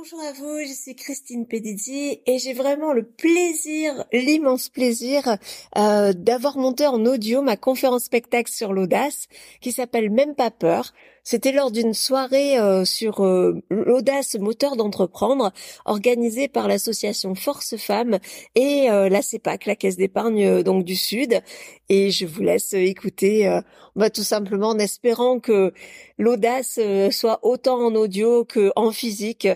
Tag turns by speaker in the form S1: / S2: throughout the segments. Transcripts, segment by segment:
S1: Bonjour à vous, je suis Christine Pedizzi et j'ai vraiment le plaisir, l'immense plaisir euh, d'avoir monté en audio ma conférence spectacle sur l'audace qui s'appelle Même pas peur. C'était lors d'une soirée euh, sur euh, l'audace moteur d'entreprendre organisée par l'association Force Femmes et euh, la CEPAC, la Caisse d'épargne donc du Sud. Et je vous laisse écouter, bah, tout simplement en espérant que l'audace soit autant en audio que en physique.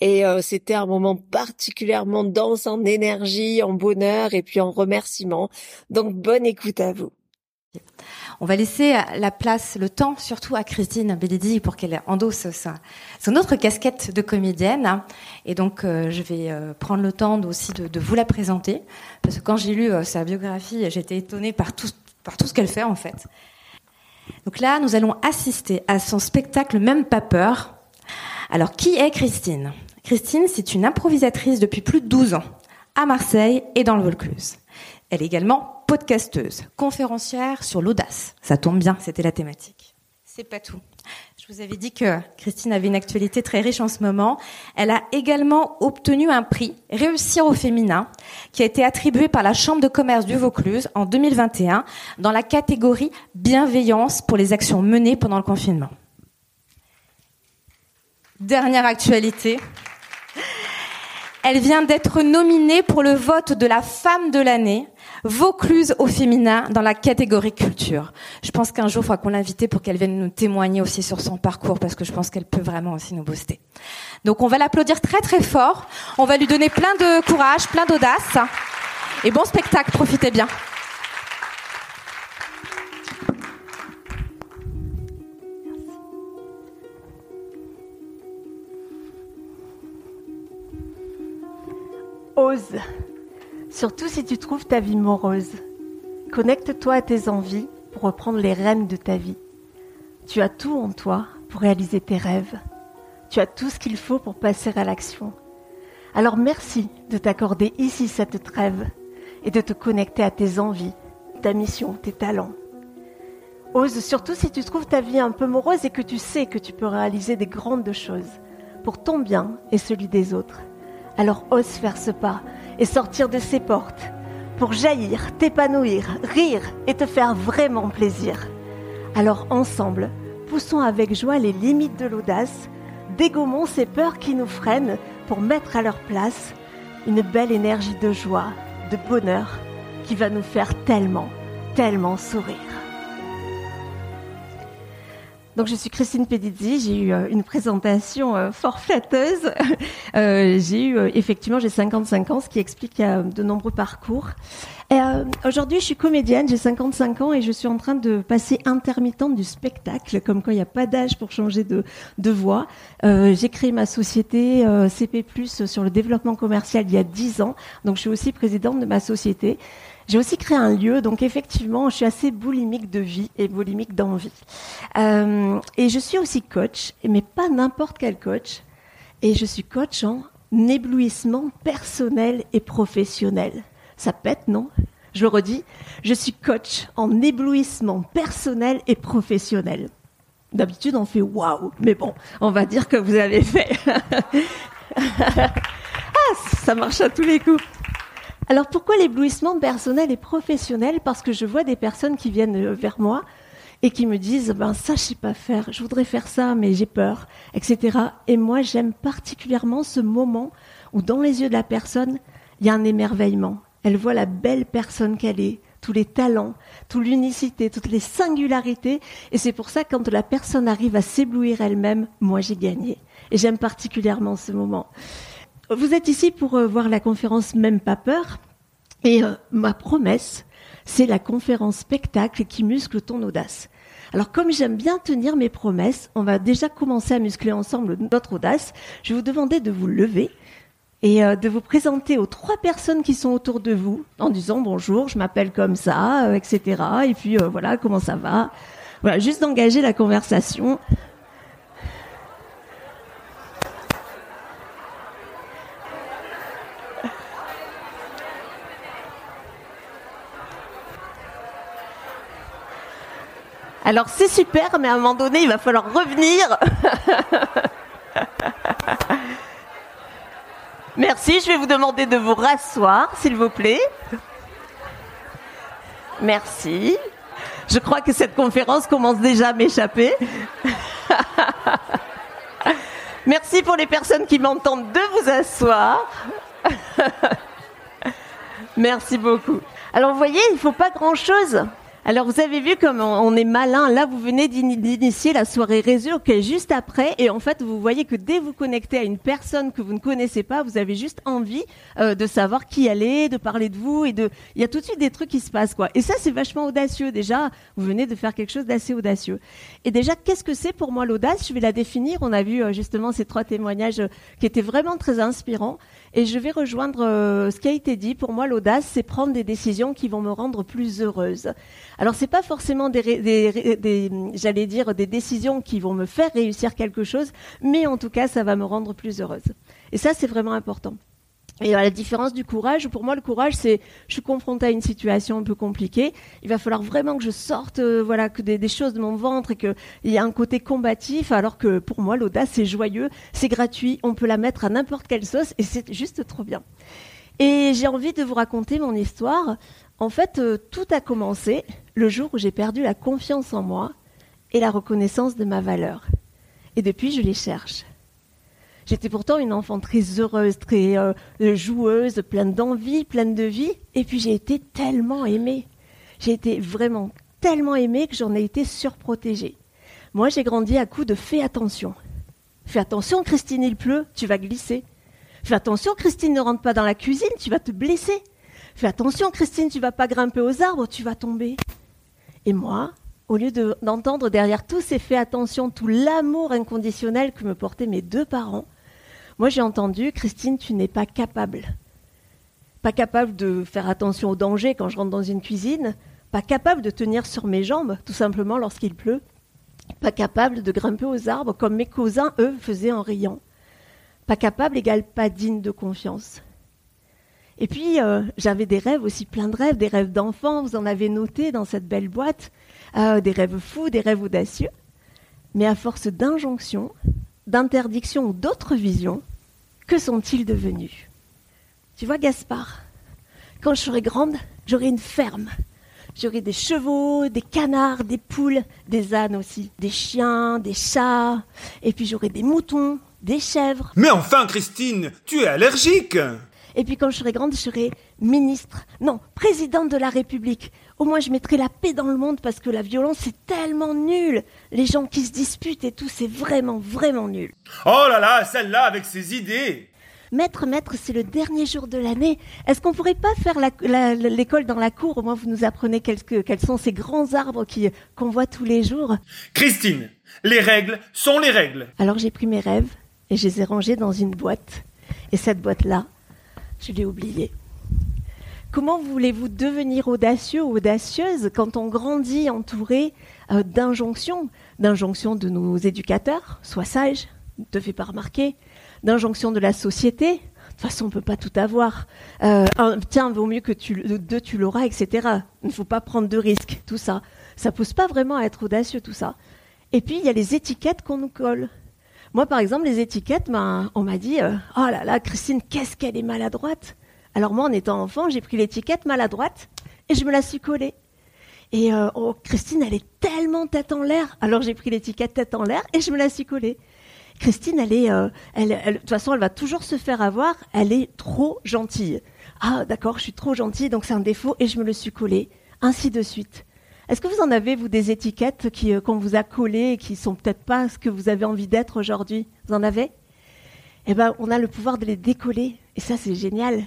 S1: Et c'était un moment particulièrement dense en énergie, en bonheur et puis en remerciement. Donc bonne écoute à vous.
S2: On va laisser la place, le temps, surtout à Christine Bellidi pour qu'elle endosse sa, son autre casquette de comédienne. Et donc, euh, je vais euh, prendre le temps aussi de, vous la présenter, parce que quand j'ai lu euh, sa biographie, j'étais étonnée par tout, ce qu'elle fait en fait. Donc là, nous allons assister à son spectacle Même pas peur. Alors, qui est Christine? Christine, c'est une improvisatrice depuis plus de 12 ans, à Marseille et dans le Vaucluse. Elle est également podcasteuse, conférencière sur l'audace. Ça tombe bien, c'était la thématique. C'est pas tout. Je vous avais dit que Christine avait une actualité très riche en ce moment. Elle a également obtenu un prix Réussir au féminin qui a été attribué par la Chambre de commerce du Vaucluse en 2021 dans la catégorie bienveillance pour les actions menées pendant le confinement. Dernière actualité. Elle vient d'être nominée pour le vote de la femme de l'année Vaucluse au féminin dans la catégorie culture. Je pense qu'un jour, il faudra qu'on l'invite pour qu'elle vienne nous témoigner aussi sur son parcours parce que je pense qu'elle peut vraiment aussi nous booster. Donc on va l'applaudir très très fort. On va lui donner plein de courage, plein d'audace. Et bon spectacle, profitez bien.
S1: Ose. Surtout si tu trouves ta vie morose. Connecte-toi à tes envies pour reprendre les rênes de ta vie. Tu as tout en toi pour réaliser tes rêves. Tu as tout ce qu'il faut pour passer à l'action. Alors merci de t'accorder ici cette trêve et de te connecter à tes envies, ta mission, tes talents. Ose surtout si tu trouves ta vie un peu morose et que tu sais que tu peux réaliser des grandes choses pour ton bien et celui des autres. Alors ose faire ce pas et sortir de ces portes pour jaillir, t'épanouir, rire et te faire vraiment plaisir. Alors ensemble, poussons avec joie les limites de l'audace, dégommons ces peurs qui nous freinent pour mettre à leur place une belle énergie de joie, de bonheur qui va nous faire tellement, tellement sourire. Donc je suis Christine Pedizzi, j'ai eu euh, une présentation euh, fort flatteuse. Euh, j'ai eu effectivement j'ai 55 ans, ce qui explique de nombreux parcours. Aujourd'hui, je suis comédienne, j'ai 55 ans et je suis en train de passer intermittente du spectacle, comme quoi il n'y a pas d'âge pour changer de, de voix. j'ai créé ma société CP+ sur le développement commercial il y a 10 ans, donc je suis aussi présidente de ma société. J'ai aussi créé un lieu, donc effectivement, je suis assez boulimique de vie et boulimique d'envie. Euh, et je suis aussi coach, mais pas n'importe quel coach. Et je suis coach en éblouissement personnel et professionnel. Ça pète, non? Je le redis, je suis coach en éblouissement personnel et professionnel. D'habitude, on fait waouh, mais bon, on va dire que vous avez fait. ah, ça marche à tous les coups. Alors pourquoi l'éblouissement personnel et professionnel? Parce que je vois des personnes qui viennent euh, vers moi et qui me disent ben ça je sais pas faire, je voudrais faire ça mais j'ai peur, etc. Et moi j'aime particulièrement ce moment où dans les yeux de la personne il y a un émerveillement. Elle voit la belle personne qu'elle est, tous les talents, toute l'unicité, toutes les singularités. Et c'est pour ça que quand la personne arrive à s'éblouir elle-même, moi j'ai gagné. Et j'aime particulièrement ce moment. Vous êtes ici pour euh, voir la conférence Même pas peur. Et euh, ma promesse, c'est la conférence spectacle qui muscle ton audace. Alors comme j'aime bien tenir mes promesses, on va déjà commencer à muscler ensemble notre audace. Je vous demander de vous lever et euh, de vous présenter aux trois personnes qui sont autour de vous en disant bonjour, je m'appelle comme ça, etc. Et puis voilà, comment ça va Voilà, juste d'engager la conversation. Alors c'est super, mais à un moment donné, il va falloir revenir. Merci, je vais vous demander de vous rasseoir, s'il vous plaît. Merci. Je crois que cette conférence commence déjà à m'échapper. Merci pour les personnes qui m'entendent de vous asseoir. Merci beaucoup. Alors vous voyez, il ne faut pas grand-chose. Alors vous avez vu comme on est malin. Là, vous venez d'initier la soirée réseau qui est juste après. Et en fait, vous voyez que dès vous connectez à une personne que vous ne connaissez pas, vous avez juste envie euh, de savoir qui elle est, de parler de vous. et de. Il y a tout de suite des trucs qui se passent. quoi. Et ça, c'est vachement audacieux. Déjà, vous venez de faire quelque chose d'assez audacieux. Et déjà, qu'est-ce que c'est pour moi l'audace? Je vais la définir. On a vu euh, justement ces trois témoignages euh, qui étaient vraiment très inspirants. Et je vais rejoindre euh, ce qui a été dit. Pour moi, l'audace, c'est prendre des décisions qui vont me rendre plus heureuse. Alors, c'est pas forcément des, des, j'allais dire, des décisions qui vont me faire réussir quelque chose, mais en tout cas, ça va me rendre plus heureuse. Et ça, c'est vraiment important. Et à la différence du courage, pour moi, le courage, c'est je suis confrontée à une situation un peu compliquée. Il va falloir vraiment que je sorte, euh, voilà, des, choses de mon ventre et qu'il y a un côté combatif. Alors que pour moi, l'audace, c'est joyeux, c'est gratuit, on peut la mettre à n'importe quelle sauce et c'est juste trop bien. Et j'ai envie de vous raconter mon histoire. En fait, euh, tout a commencé le jour où j'ai perdu la confiance en moi et la reconnaissance de ma valeur. Et depuis, je les cherche. J'étais pourtant une enfant très heureuse, très euh, joueuse, pleine d'envie, pleine de vie. Et puis j'ai été tellement aimée. J'ai été vraiment tellement aimée que j'en ai été surprotégée. Moi, j'ai grandi à coup de fais attention. Fais attention, Christine, il pleut, tu vas glisser. Fais attention, Christine, ne rentre pas dans la cuisine, tu vas te blesser. Fais attention, Christine, tu vas pas grimper aux arbres, tu vas tomber. Et moi, au lieu d'entendre derrière tous ces faits attention, tout l'amour inconditionnel que me portaient mes deux parents, moi, j'ai entendu, Christine, tu n'es pas capable. Pas capable de faire attention au danger quand je rentre dans une cuisine, pas capable de tenir sur mes jambes, tout simplement lorsqu'il pleut, pas capable de grimper aux arbres comme mes cousins, eux, faisaient en riant. Pas capable égale pas digne de confiance. Et puis, euh, j'avais des rêves aussi, plein de rêves, des rêves d'enfants, vous en avez noté dans cette belle boîte, euh, des rêves fous, des rêves audacieux. Mais à force d'injonctions, d'interdictions ou d'autres visions, que sont-ils devenus? Tu vois, Gaspard, quand je serai grande, j'aurai une ferme. J'aurai des chevaux, des canards, des poules, des ânes aussi, des chiens, des chats, et puis j'aurai des moutons, des chèvres.
S3: Mais enfin, Christine, tu es allergique
S1: Et puis quand je serai grande, je serai ministre, non, présidente de la République. Au moins, je mettrai la paix dans le monde parce que la violence, c'est tellement nul. Les gens qui se disputent et tout, c'est vraiment, vraiment nul.
S3: Oh là là, celle-là avec ses idées
S1: Maître, maître, c'est le dernier jour de l'année. Est-ce qu'on pourrait pas faire l'école dans la cour? Au moins, vous nous apprenez quels, quels sont ces grands arbres qu'on voit tous les jours.
S3: Christine, les règles sont les règles.
S1: Alors j'ai pris mes rêves et je les ai rangés dans une boîte. Et cette boîte-là, je l'ai oubliée. Comment voulez-vous devenir audacieux ou audacieuse quand on grandit entouré euh, d'injonctions D'injonctions de nos éducateurs, sois sage, ne te fais pas remarquer, d'injonctions de la société, de toute façon, on ne peut pas tout avoir. Euh, tiens, vaut mieux que tu, deux, tu l'auras, etc. Il ne faut pas prendre de risques, tout ça. Ça pousse pas vraiment à être audacieux, tout ça. Et puis, il y a les étiquettes qu'on nous colle. Moi, par exemple, les étiquettes, ben, on m'a dit, euh, oh là là, Christine, qu'est-ce qu'elle est maladroite. Alors moi, en étant enfant, j'ai pris l'étiquette maladroite et je me la suis collée. Et euh, oh, Christine, elle est tellement tête en l'air. Alors j'ai pris l'étiquette tête en l'air et je me la suis collée. Christine, elle est, euh, elle, de toute façon, elle va toujours se faire avoir. Elle est trop gentille. Ah, d'accord, je suis trop gentille, donc c'est un défaut et je me le suis collée. Ainsi de suite. Est-ce que vous en avez, vous, des étiquettes qui, euh, qu'on vous a collées et qui sont peut-être pas ce que vous avez envie d'être aujourd'hui? Vous en avez? Eh ben, on a le pouvoir de les décoller. Et ça, c'est génial.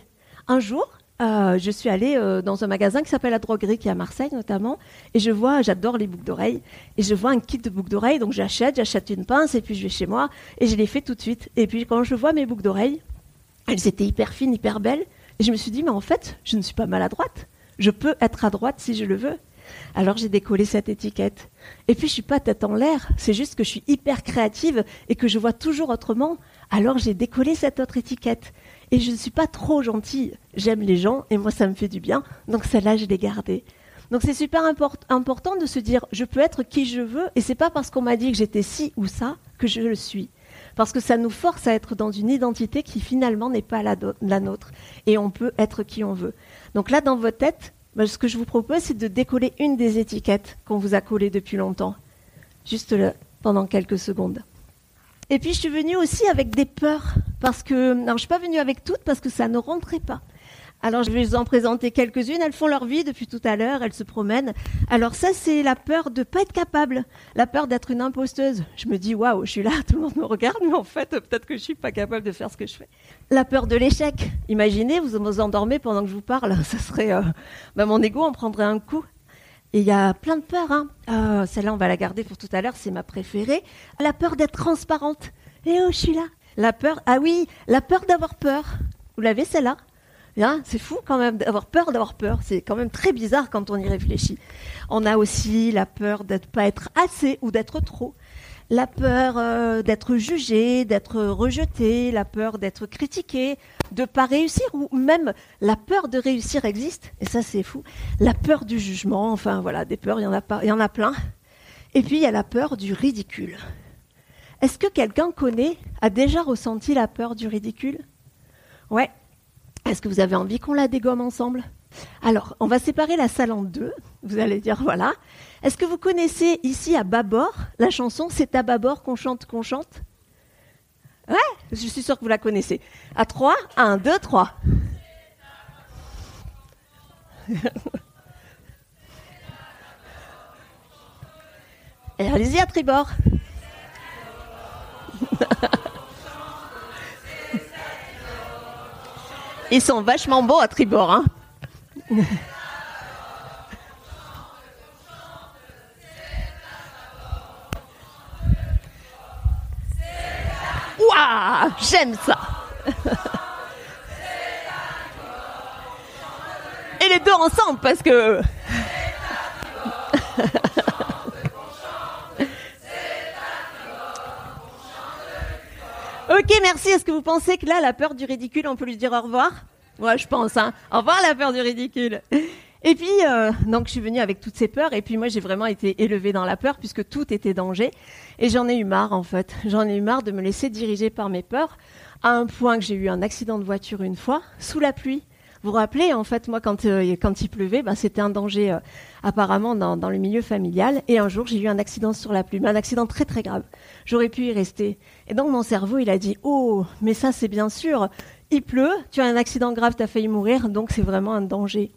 S1: Un jour, euh, je suis allée euh, dans un magasin qui s'appelle La Droguerie, qui est à Marseille notamment, et je vois, j'adore les boucles d'oreilles, et je vois un kit de boucles d'oreilles, donc j'achète, j'achète une pince, et puis je vais chez moi, et je les fais tout de suite. Et puis quand je vois mes boucles d'oreilles, elles étaient hyper fines, hyper belles, et je me suis dit, mais en fait, je ne suis pas maladroite. Je peux être à droite si je le veux. Alors j'ai décollé cette étiquette. Et puis je suis pas tête en l'air, c'est juste que je suis hyper créative et que je vois toujours autrement. Alors j'ai décollé cette autre étiquette. Et je ne suis pas trop gentille. J'aime les gens et moi, ça me fait du bien. Donc celle-là, je l'ai gardée. Donc c'est super important de se dire, je peux être qui je veux et c'est pas parce qu'on m'a dit que j'étais ci ou ça que je le suis. parce que ça nous force à être dans une identité qui finalement n'est pas la, la, nôtre, et on peut être qui on veut. Donc là, dans votre tête, bah, ce que je vous propose, c'est de décoller une des étiquettes qu'on vous a collées depuis longtemps, juste pendant quelques secondes. Et puis je suis venue aussi avec des peurs, parce que, alors je suis pas venue avec toutes parce que ça ne rentrait pas. Alors je vais vous en présenter quelques-unes. Elles font leur vie depuis tout à l'heure, elles se promènent. Alors ça, c'est la peur de pas être capable, la peur d'être une imposteuse. Je me dis waouh, je suis là, tout le monde me regarde, mais en fait, peut-être que je suis pas capable de faire ce que je fais. La peur de l'échec. Imaginez, vous vous endormez pendant que je vous parle, ça serait, euh, ben, mon ego en prendrait un coup. Il y a plein de peurs. Hein. Euh, Celle-là, on va la garder pour tout à l'heure, c'est ma préférée. La peur d'être transparente. Et oh, je suis là. La peur, ah oui, la peur d'avoir peur. Vous l'avez celle-là? Hein, c'est fou quand même d'avoir peur d'avoir peur. C'est quand même très bizarre quand on y réfléchit. On a aussi la peur d'être pas être assez ou d'être trop. La peur euh, d'être jugé, d'être rejeté, la peur d'être critiqué, de pas réussir ou même la peur de réussir existe. Et ça c'est fou. La peur du jugement. Enfin voilà, des peurs, il y en a pas, il y en a plein. Et puis il y a la peur du ridicule. Est-ce que quelqu'un connaît, a déjà ressenti la peur du ridicule? Ouais, est-ce que vous avez envie qu'on la dégomme ensemble? Alors, on va séparer la salle en deux. Vous allez dire, voilà. Est-ce que vous connaissez ici à Babord la chanson C'est à Babord qu'on chante, qu'on chante Ouais, je suis sûre que vous la connaissez. À trois, un, deux, trois. Et allez-y à tribord. Ils sont vachement beaux à tribord. Hein Waouh J'aime ça Et les deux ensemble parce que... Ok, merci. Est-ce que vous pensez que là, la peur du ridicule, on peut lui dire au revoir? Ouais, je pense. Hein. Au revoir, la peur du ridicule. Et puis, euh, donc, je suis venue avec toutes ces peurs. Et puis, moi, j'ai vraiment été élevée dans la peur puisque tout était danger. Et j'en ai eu marre, en fait. J'en ai eu marre de me laisser diriger par mes peurs à un point que j'ai eu un accident de voiture une fois, sous la pluie. Vous vous rappelez, en fait, moi, quand, euh, quand il pleuvait, ben, c'était un danger euh, apparemment dans, dans, le milieu familial. Et un jour, j'ai eu un accident sur la pluie, mais un accident très très grave. J'aurais pu y rester. Et donc, mon cerveau, il a dit, oh, mais ça, c'est bien sûr, il pleut, tu as un accident grave, tu as failli mourir, donc c'est vraiment un danger.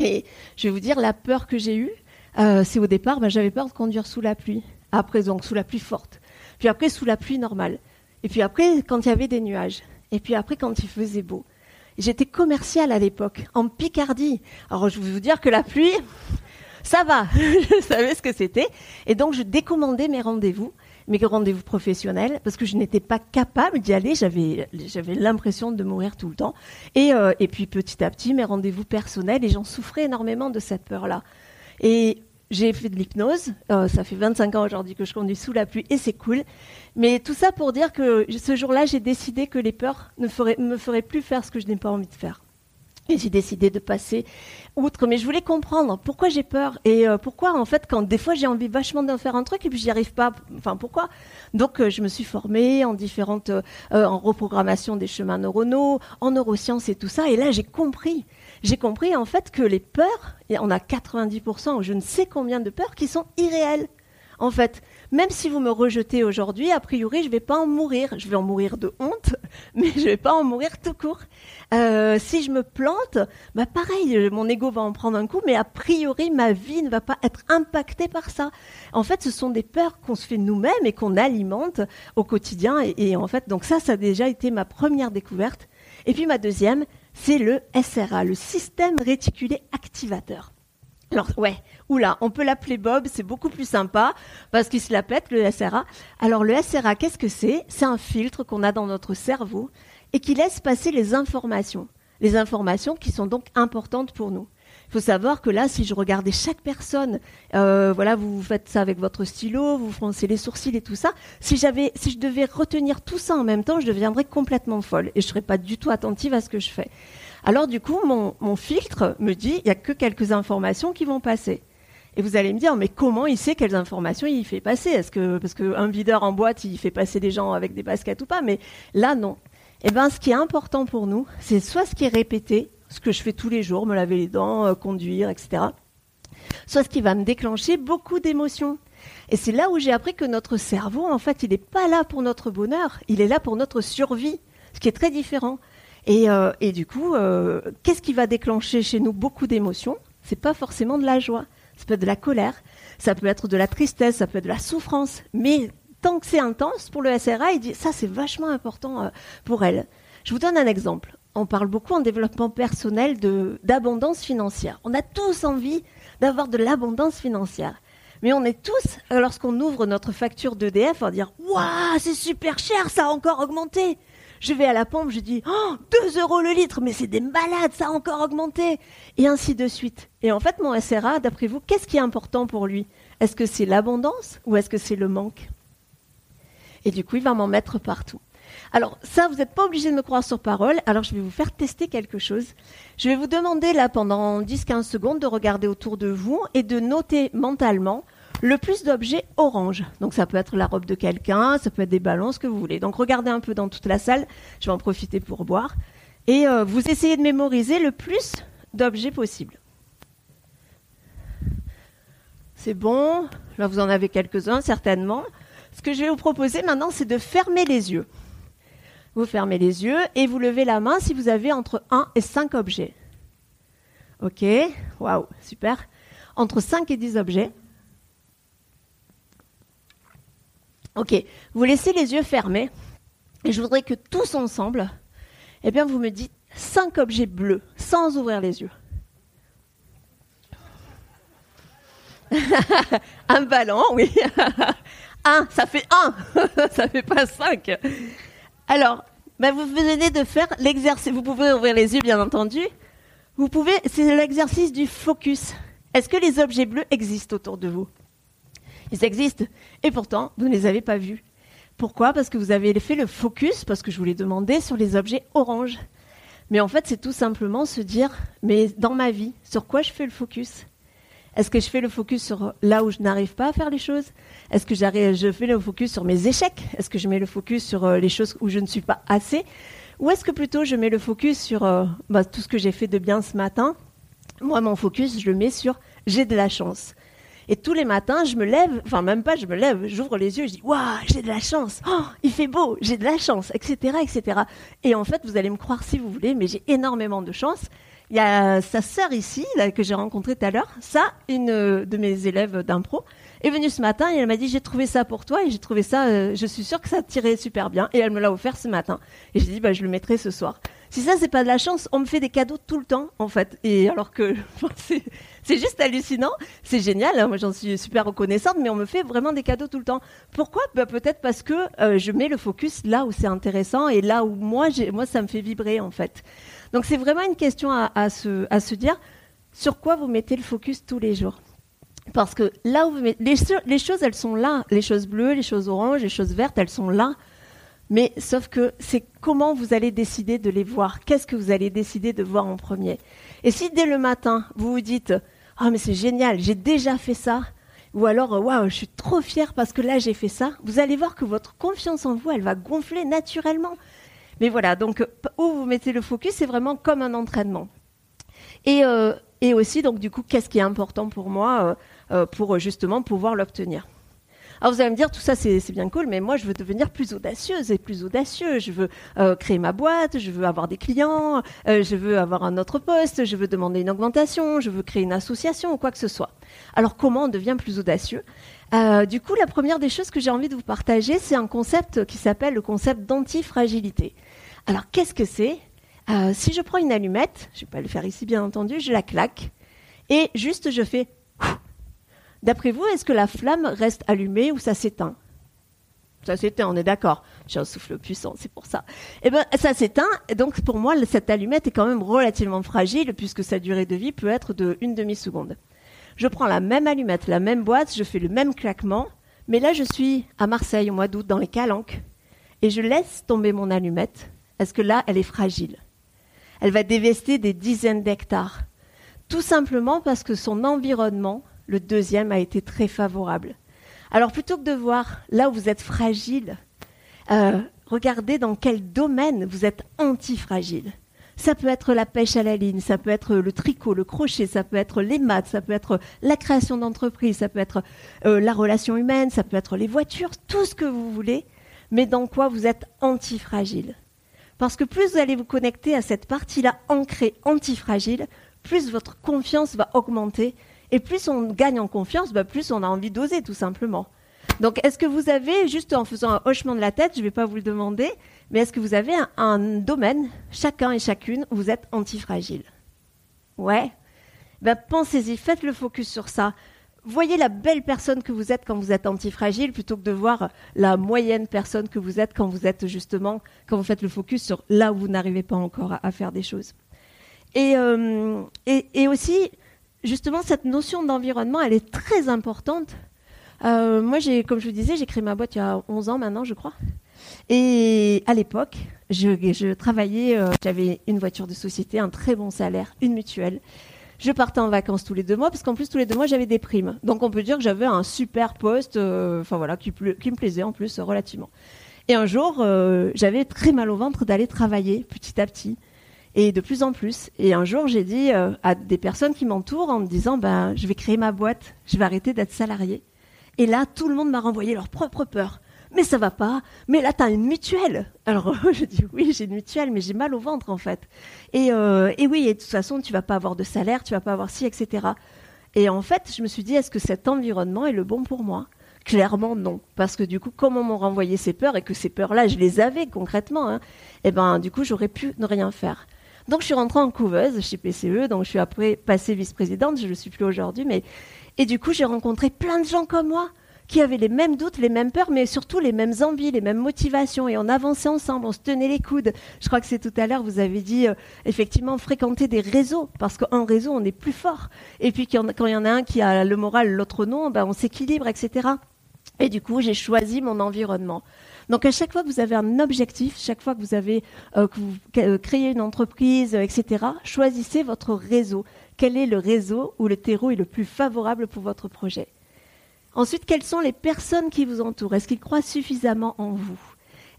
S1: Et je vais vous dire, la peur que j'ai eue, euh, c'est au départ, ben, j'avais peur de conduire sous la pluie. Après, donc, sous la pluie forte. Puis après, sous la pluie normale. Et puis après, quand il y avait des nuages. Et puis après, quand il faisait beau. J'étais commerciale à l'époque, en Picardie. Alors je vais vous dire que la pluie, ça va, je savais ce que c'était. Et donc je décommandais mes rendez-vous, mes rendez-vous professionnels, parce que je n'étais pas capable d'y aller. J'avais, j'avais l'impression de mourir tout le temps. Et, euh, et puis petit à petit, mes rendez-vous personnels, et j'en souffrais énormément de cette peur-là. Et j'ai fait de l'hypnose. Euh, ça fait 25 ans aujourd'hui que je conduis sous la pluie et c'est cool. Mais tout ça pour dire que ce jour-là, j'ai décidé que les peurs ne me feraient plus faire ce que je n'ai pas envie de faire. Et j'ai décidé de passer outre. Mais je voulais comprendre pourquoi j'ai peur et euh, pourquoi, en fait, quand des fois j'ai envie vachement d'en faire un truc et puis j'y arrive pas. Enfin, pourquoi? Donc, euh, je me suis formée en différentes, en reprogrammation des chemins neuronaux, en neurosciences et tout ça. Et là, j'ai compris j'ai compris en fait que les peurs, on a 90% ou je ne sais combien de peurs qui sont irréelles. En fait, même si vous me rejetez aujourd'hui, a priori, je ne vais pas en mourir. Je vais en mourir de honte, mais je ne vais pas en mourir tout court. Euh, si je me plante, bah pareil, mon ego va en prendre un coup, mais a priori, ma vie ne va pas être impactée par ça. En fait, ce sont des peurs qu'on se fait nous-mêmes et qu'on alimente au quotidien. Et, et en fait, donc ça, ça a déjà été ma première découverte. Et puis ma deuxième, c'est le SRA, le système réticulé activateur. Alors, ouais, oula, on peut l'appeler Bob, c'est beaucoup plus sympa, parce qu'il se la le SRA. Alors, le SRA, qu'est-ce que c'est? C'est un filtre qu'on a dans notre cerveau et qui laisse passer les informations. Les informations qui sont donc importantes pour nous. Il faut savoir que là, si je regardais chaque personne, euh, voilà, vous faites ça avec votre stylo, vous froncez les sourcils et tout ça. Si j'avais, si je devais retenir tout ça en même temps, je deviendrais complètement folle et je serais pas du tout attentive à ce que je fais. Alors du coup, mon, filtre me dit, il y a que quelques informations qui vont passer. Et vous allez me dire, mais comment il sait quelles informations il fait passer? Est-ce que parce qu'un videur en boîte, il fait passer des gens avec des baskets ou pas? Mais là, non. Eh ben, ce qui est important pour nous, c'est soit ce qui est répété, ce que je fais tous les jours, me laver les dents, euh, conduire, etc. Soit ce qui va me déclencher beaucoup d'émotions. Et c'est là où j'ai appris que notre cerveau, en fait, il n'est pas là pour notre bonheur, il est là pour notre survie, ce qui est très différent. Et, euh, et du coup, euh, qu'est-ce qui va déclencher chez nous beaucoup d'émotions? C'est pas forcément de la joie, ça peut être de la colère, ça peut être de la tristesse, ça peut être de la souffrance. Mais tant que c'est intense, pour le SRA, il dit ça c'est vachement important euh, pour elle. Je vous donne un exemple. On parle beaucoup en développement personnel de d'abondance financière. On a tous envie d'avoir de l'abondance financière. Mais on est tous, lorsqu'on ouvre notre facture d'EDF, à dire Waouh, c'est super cher, ça a encore augmenté. Je vais à la pompe, je dis oh, 2 euros le litre, mais c'est des malades, ça a encore augmenté. Et ainsi de suite. Et en fait, mon SRA, d'après vous, qu'est-ce qui est important pour lui? Est-ce que c'est l'abondance ou est-ce que c'est le manque? Et du coup, il va m'en mettre partout. Alors ça, vous n'êtes pas obligé de me croire sur parole, alors je vais vous faire tester quelque chose. Je vais vous demander là pendant 10-15 secondes de regarder autour de vous et de noter mentalement le plus d'objets orange. Donc ça peut être la robe de quelqu'un, ça peut être des ballons, ce que vous voulez. Donc regardez un peu dans toute la salle, je vais en profiter pour boire. Et euh, vous essayez de mémoriser le plus d'objets possible. C'est bon, là vous en avez quelques-uns certainement. Ce que je vais vous proposer maintenant, c'est de fermer les yeux. Vous fermez les yeux et vous levez la main si vous avez entre 1 et 5 objets. Ok, waouh, super. Entre 5 et 10 objets. Ok, vous laissez les yeux fermés et je voudrais que tous ensemble, eh bien, vous me dites 5 objets bleus sans ouvrir les yeux. un ballon, oui. un, ça fait un, ça fait pas cinq. Alors, ben vous venez de faire l'exercice. Vous pouvez ouvrir les yeux, bien entendu. Vous pouvez, c'est l'exercice du focus. Est-ce que les objets bleus existent autour de vous? Ils existent. Et pourtant, vous ne les avez pas vus. Pourquoi? Parce que vous avez fait le focus, parce que je vous l'ai demandé, sur les objets oranges. Mais en fait, c'est tout simplement se dire, mais dans ma vie, sur quoi je fais le focus? Est-ce que je fais le focus sur là où je n'arrive pas à faire les choses? Est-ce que je fais le focus sur mes échecs? Est-ce que je mets le focus sur euh, les choses où je ne suis pas assez? Ou est-ce que plutôt je mets le focus sur euh, bah, tout ce que j'ai fait de bien ce matin? Moi, mon focus, je le mets sur j'ai de la chance. Et tous les matins, je me lève, enfin même pas, je me lève, j'ouvre les yeux, je dis waouh, j'ai de la chance, oh, il fait beau, j'ai de la chance, etc., etc. Et en fait, vous allez me croire si vous voulez, mais j'ai énormément de chance. Il y a sa sœur ici, que j'ai rencontrée tout à l'heure. Ça, une euh, de mes élèves d'impro, est venue ce matin et elle m'a dit j'ai trouvé ça pour toi et j'ai trouvé ça, euh, je suis sûre que ça tirait super bien et elle me l'a offert ce matin. Et j'ai dit bah je le mettrai ce soir. Si ça c'est pas de la chance, on me fait des cadeaux tout le temps en fait. Et alors que c'est juste hallucinant, c'est génial. Hein. moi j'en suis super reconnaissante, mais on me fait vraiment des cadeaux tout le temps. Pourquoi? Bah, peut-être parce que euh, je mets le focus là où c'est intéressant et là où moi ça me fait vibrer en fait. Donc c'est vraiment une question à, se, à se dire sur quoi vous mettez le focus tous les jours? Parce que là où vous mettez, les, choses, elles sont là. Les choses bleues, les choses oranges, les choses vertes, elles sont là. Mais sauf que c'est comment vous allez décider de les voir. Qu'est-ce que vous allez décider de voir en premier? Et si dès le matin, vous vous dites Ah, mais c'est génial, j'ai déjà fait ça. Ou alors, waouh, je suis trop fière parce que là, j'ai fait ça. Vous allez voir que votre confiance en vous, elle va gonfler naturellement. Mais voilà, donc où vous mettez le focus, c'est vraiment comme un entraînement. Et, euh, et aussi, donc du coup, qu'est-ce qui est important pour moi euh, euh, pour justement pouvoir l'obtenir? Alors vous allez me dire, tout ça c'est bien cool, mais moi je veux devenir plus audacieuse et plus audacieux. Je veux créer ma boîte, je veux avoir des clients, je veux avoir un autre poste, je veux demander une augmentation, je veux créer une association ou quoi que ce soit. Alors comment on devient plus audacieux? Du coup, la première des choses que j'ai envie de vous partager, c'est un concept qui s'appelle le concept d'antifragilité. Alors, qu'est-ce que c'est? Euh, Si je prends une allumette, je ne vais pas le faire ici bien entendu, je la claque et juste je fais. D'après vous, est-ce que la flamme reste allumée ou ça s'éteint? Ça s'éteint, on est d'accord. J'ai un souffle puissant, c'est pour ça. Eh ben, ça s'éteint. Donc, pour moi, cette allumette est quand même relativement fragile puisque sa durée de vie peut être de une demi-seconde. Je prends la même allumette, la même boîte, je fais le même claquement, mais là, je suis à Marseille au mois d'août dans les Calanques et je laisse tomber mon allumette est-ce que là, elle est fragile? Elle va dévester des dizaines d'hectares. Tout simplement parce que son environnement Le deuxième a été très favorable. Alors plutôt que de voir là où vous êtes fragile, euh, regardez dans quel domaine vous êtes antifragile. Ça peut être la pêche à la ligne, ça peut être le tricot, le crochet, ça peut être les maths, ça peut être la création d'entreprise, ça peut être euh, la relation humaine, ça peut être les voitures, tout ce que vous voulez, mais dans quoi vous êtes antifragile. Parce que plus vous allez vous connecter à cette partie-là ancrée antifragile, plus votre confiance va augmenter. Et plus on gagne en confiance, bah, plus on a envie d'oser, tout simplement. Donc, est-ce que vous avez, juste en faisant un hochement de la tête, je ne vais pas vous le demander, mais est-ce que vous avez un, domaine, chacun et chacune, où vous êtes antifragile? Ouais ben, Pensez-y, faites le focus sur ça. Voyez la belle personne que vous êtes quand vous êtes antifragile plutôt que de voir la moyenne personne que vous êtes quand vous êtes justement, quand vous faites le focus sur là où vous n'arrivez pas encore à, faire des choses. Euh, et, et, aussi, justement, cette notion d'environnement, elle est très importante. Euh, moi, comme je vous disais, j'ai créé ma boîte il y a 11 ans maintenant, je crois. Et à l'époque, je, travaillais, euh, j'avais une voiture de société, un très bon salaire, une mutuelle. Je partais en vacances tous les deux mois, parce qu'en plus, tous les deux mois, j'avais des primes. Donc, on peut dire que j'avais un super poste, euh, enfin voilà, qui, me plaisait en plus relativement. Et un jour, j'avais très mal au ventre d'aller travailler petit à petit et de plus en plus. Et un jour, j'ai dit à des personnes qui m'entourent en me disant, ben, je vais créer ma boîte, je vais arrêter d'être salarié. Et là, tout le monde m'a renvoyé leur propre peur mais ça va pas, mais là tu as une mutuelle. Alors je dis oui, j'ai une mutuelle, mais j'ai mal au ventre en fait. Et, euh, et oui, et de toute façon, tu vas pas avoir de salaire, tu vas pas avoir ci, etc. Et en fait, je me suis dit, est-ce que cet environnement est le bon pour moi? Clairement non, parce que du coup, comme on m'a renvoyé ces peurs et que ces peurs-là, je les avais concrètement, hein, et eh ben du coup, j'aurais pu ne rien faire. Donc je suis rentrée en couveuse chez PCE, donc je suis après passée vice-présidente, je ne le suis plus aujourd'hui, mais et du coup, j'ai rencontré plein de gens comme moi qui avaient les mêmes doutes, les mêmes peurs, mais surtout les mêmes envies, les mêmes motivations. Et on avançait ensemble, on se tenait les coudes. Je crois que c'est tout à l'heure, vous avez dit, euh, effectivement, fréquenter des réseaux, parce qu'en réseau, on est plus fort. Et puis quand il y en a un qui a le moral, l'autre non, ben, on s'équilibre, etc. Et du coup, j'ai choisi mon environnement. Donc à chaque fois que vous avez un objectif, chaque fois que vous avez euh, que vous euh, créez une entreprise, etc., choisissez votre réseau. Quel est le réseau où le terreau est le plus favorable pour votre projet? Ensuite, quelles sont les personnes qui vous entourent? Est-ce qu'ils croient suffisamment en vous?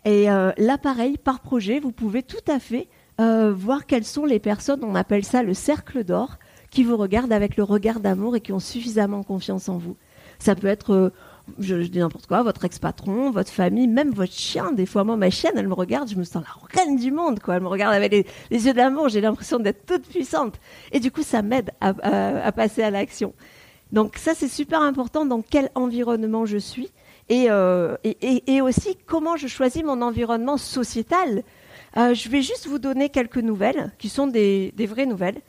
S1: Et euh, là, pareil, par projet, vous pouvez tout à fait euh, voir quelles sont les personnes, on appelle ça le cercle d'or, qui vous regardent avec le regard d'amour et qui ont suffisamment confiance en vous. Ça peut être, euh, je, dis n'importe quoi, votre ex-patron, votre famille, même votre chien. Des fois, moi, ma chienne, elle me regarde, je me sens la reine du monde, quoi. Elle me regarde avec les, yeux d'amour, j'ai l'impression d'être toute puissante. Et du coup, ça m'aide à passer à l'action. Donc ça, c'est super important dans quel environnement je suis euh, et, aussi comment je choisis mon environnement sociétal. Euh, je vais juste vous donner quelques nouvelles qui sont des, vraies nouvelles.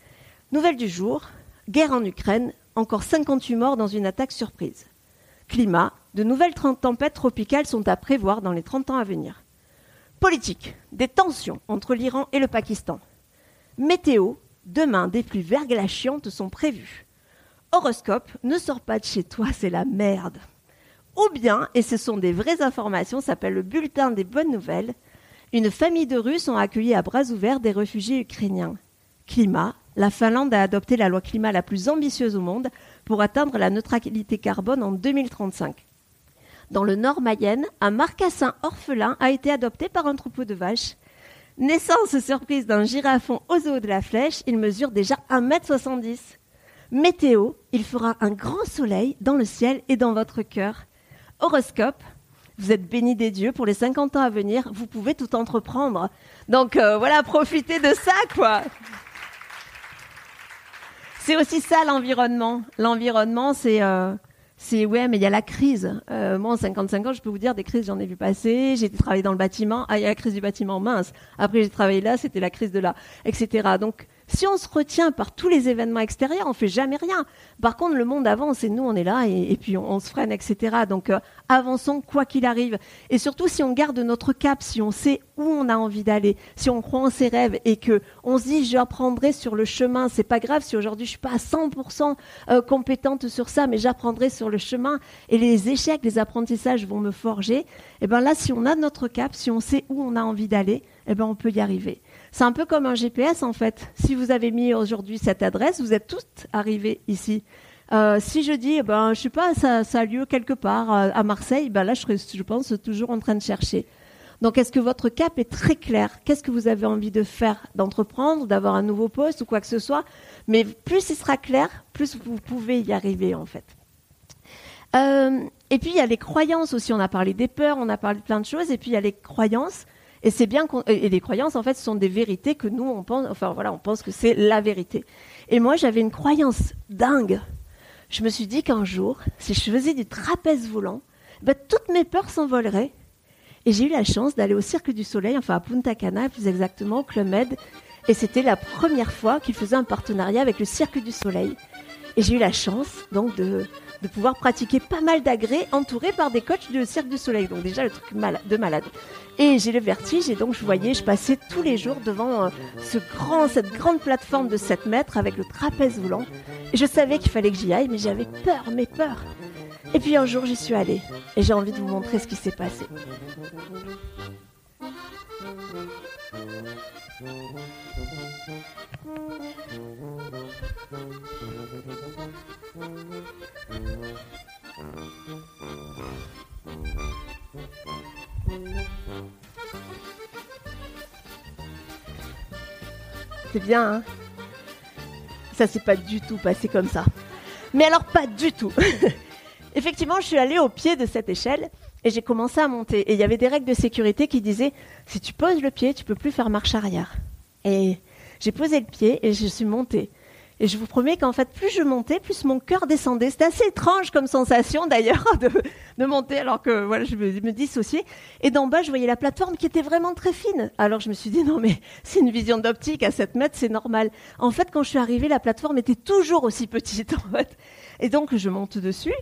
S1: Nouvelle du jour, guerre en Ukraine, encore 58 morts dans une attaque surprise. Climat, de nouvelles tempêtes tropicales sont à prévoir dans les 30 ans à venir. Politique, des tensions entre l'Iran et le Pakistan. Météo, demain des pluies verglaciantes sont prévues. Horoscope, ne sors pas de chez toi, c'est la merde. Ou bien, et ce sont des vraies informations, s'appelle le bulletin des bonnes nouvelles, une famille de Russes ont accueilli à bras ouverts des réfugiés ukrainiens. Climat, la Finlande a adopté la loi climat la plus ambitieuse au monde pour atteindre la neutralité carbone en 2035. Dans le nord Mayenne, un marcassin orphelin a été adopté par un troupeau de vaches. Naissance surprise d'un girafon aux eaux de la flèche, il mesure déjà 1m70. Météo, il fera un grand soleil dans le ciel et dans votre cœur. Horoscope, vous êtes béni des dieux pour les 50 ans à venir, vous pouvez tout entreprendre. Donc euh, voilà, profitez de ça, quoi. C'est aussi ça l'environnement. L'environnement, c'est euh, c'est ouais, mais il y a la crise. Euh, moi, en 55 ans, je peux vous dire des crises, j'en ai vu passer. J'ai travaillé dans le bâtiment. Ah, il y a la crise du bâtiment, mince. Après, j'ai travaillé là, c'était la crise de là, etc. Donc si on se retient par tous les événements extérieurs, on fait jamais rien. Par contre, le monde avance et nous, on est là et, puis on, se freine, etc. Donc, euh, avançons quoi qu'il arrive. Et surtout, si on garde notre cap, si on sait où on a envie d'aller, si on croit en ses rêves et que on se dit, j'apprendrai sur le chemin. C'est pas grave si aujourd'hui je suis pas à 100% euh, compétente sur ça, mais j'apprendrai sur le chemin. Et les échecs, les apprentissages vont me forger. Et eh ben là, si on a notre cap, si on sait où on a envie d'aller, eh ben on peut y arriver. C'est un peu comme un GPS en fait. Si vous avez mis aujourd'hui cette adresse, vous êtes tous arrivés ici. Euh, si je dis, ben, je sais pas, ça, ça a lieu quelque part euh, à Marseille, ben là, je je pense, toujours en train de chercher. Donc, est-ce que votre cap est très clair? Qu'est-ce que vous avez envie de faire, d'entreprendre, d'avoir un nouveau poste ou quoi que ce soit? Mais plus il sera clair, plus vous pouvez y arriver, en fait. Euh, et puis, il y a les croyances aussi. On a parlé des peurs, on a parlé de plein de choses. Et puis, il y a les croyances. Et c'est bien et les croyances, en fait, sont des vérités que nous, on pense, enfin, voilà, on pense que c'est la vérité. Et moi, j'avais une croyance dingue. Je me suis dit qu'un jour, si je faisais du trapèze volant, ben, toutes mes peurs s'envoleraient et j'ai eu la chance d'aller au Cirque du Soleil, enfin à Punta Cana, plus exactement, au Club Med. Et c'était la première fois qu'il faisait un partenariat avec le Cirque du Soleil. Et j'ai eu la chance, donc, de, de pouvoir pratiquer pas mal d'agrès entouré par des coachs du Cirque du Soleil. Donc, déjà, le truc de malade. Et j'ai le vertige, et donc, je voyais, je passais tous les jours devant euh, ce grand, cette grande plateforme de 7 mètres avec le trapèze volant. Et je savais qu'il fallait que j'y aille, mais j'avais peur, mes peurs. Et puis un jour, j'y suis allée. Et j'ai envie de vous montrer ce qui s'est passé. C'est bien, hein Ça s'est pas du tout passé comme ça. Mais alors pas du tout effectivement, je suis allée au pied de cette échelle et j'ai commencé à monter. Et il y avait des règles de sécurité qui disaient si tu poses le pied, tu peux plus faire marche arrière. Et j'ai posé le pied et je suis montée. Et je vous promets qu'en fait, plus je montais, plus mon cœur descendait. C'était assez étrange comme sensation d'ailleurs de, monter alors que voilà, je me, me dissociais. Et d'en bas, je voyais la plateforme qui était vraiment très fine. Alors je me suis dit non mais c'est une vision d'optique à 7 mètres, c'est normal. En fait, quand je suis arrivée, la plateforme était toujours aussi petite en fait. Et donc je monte dessus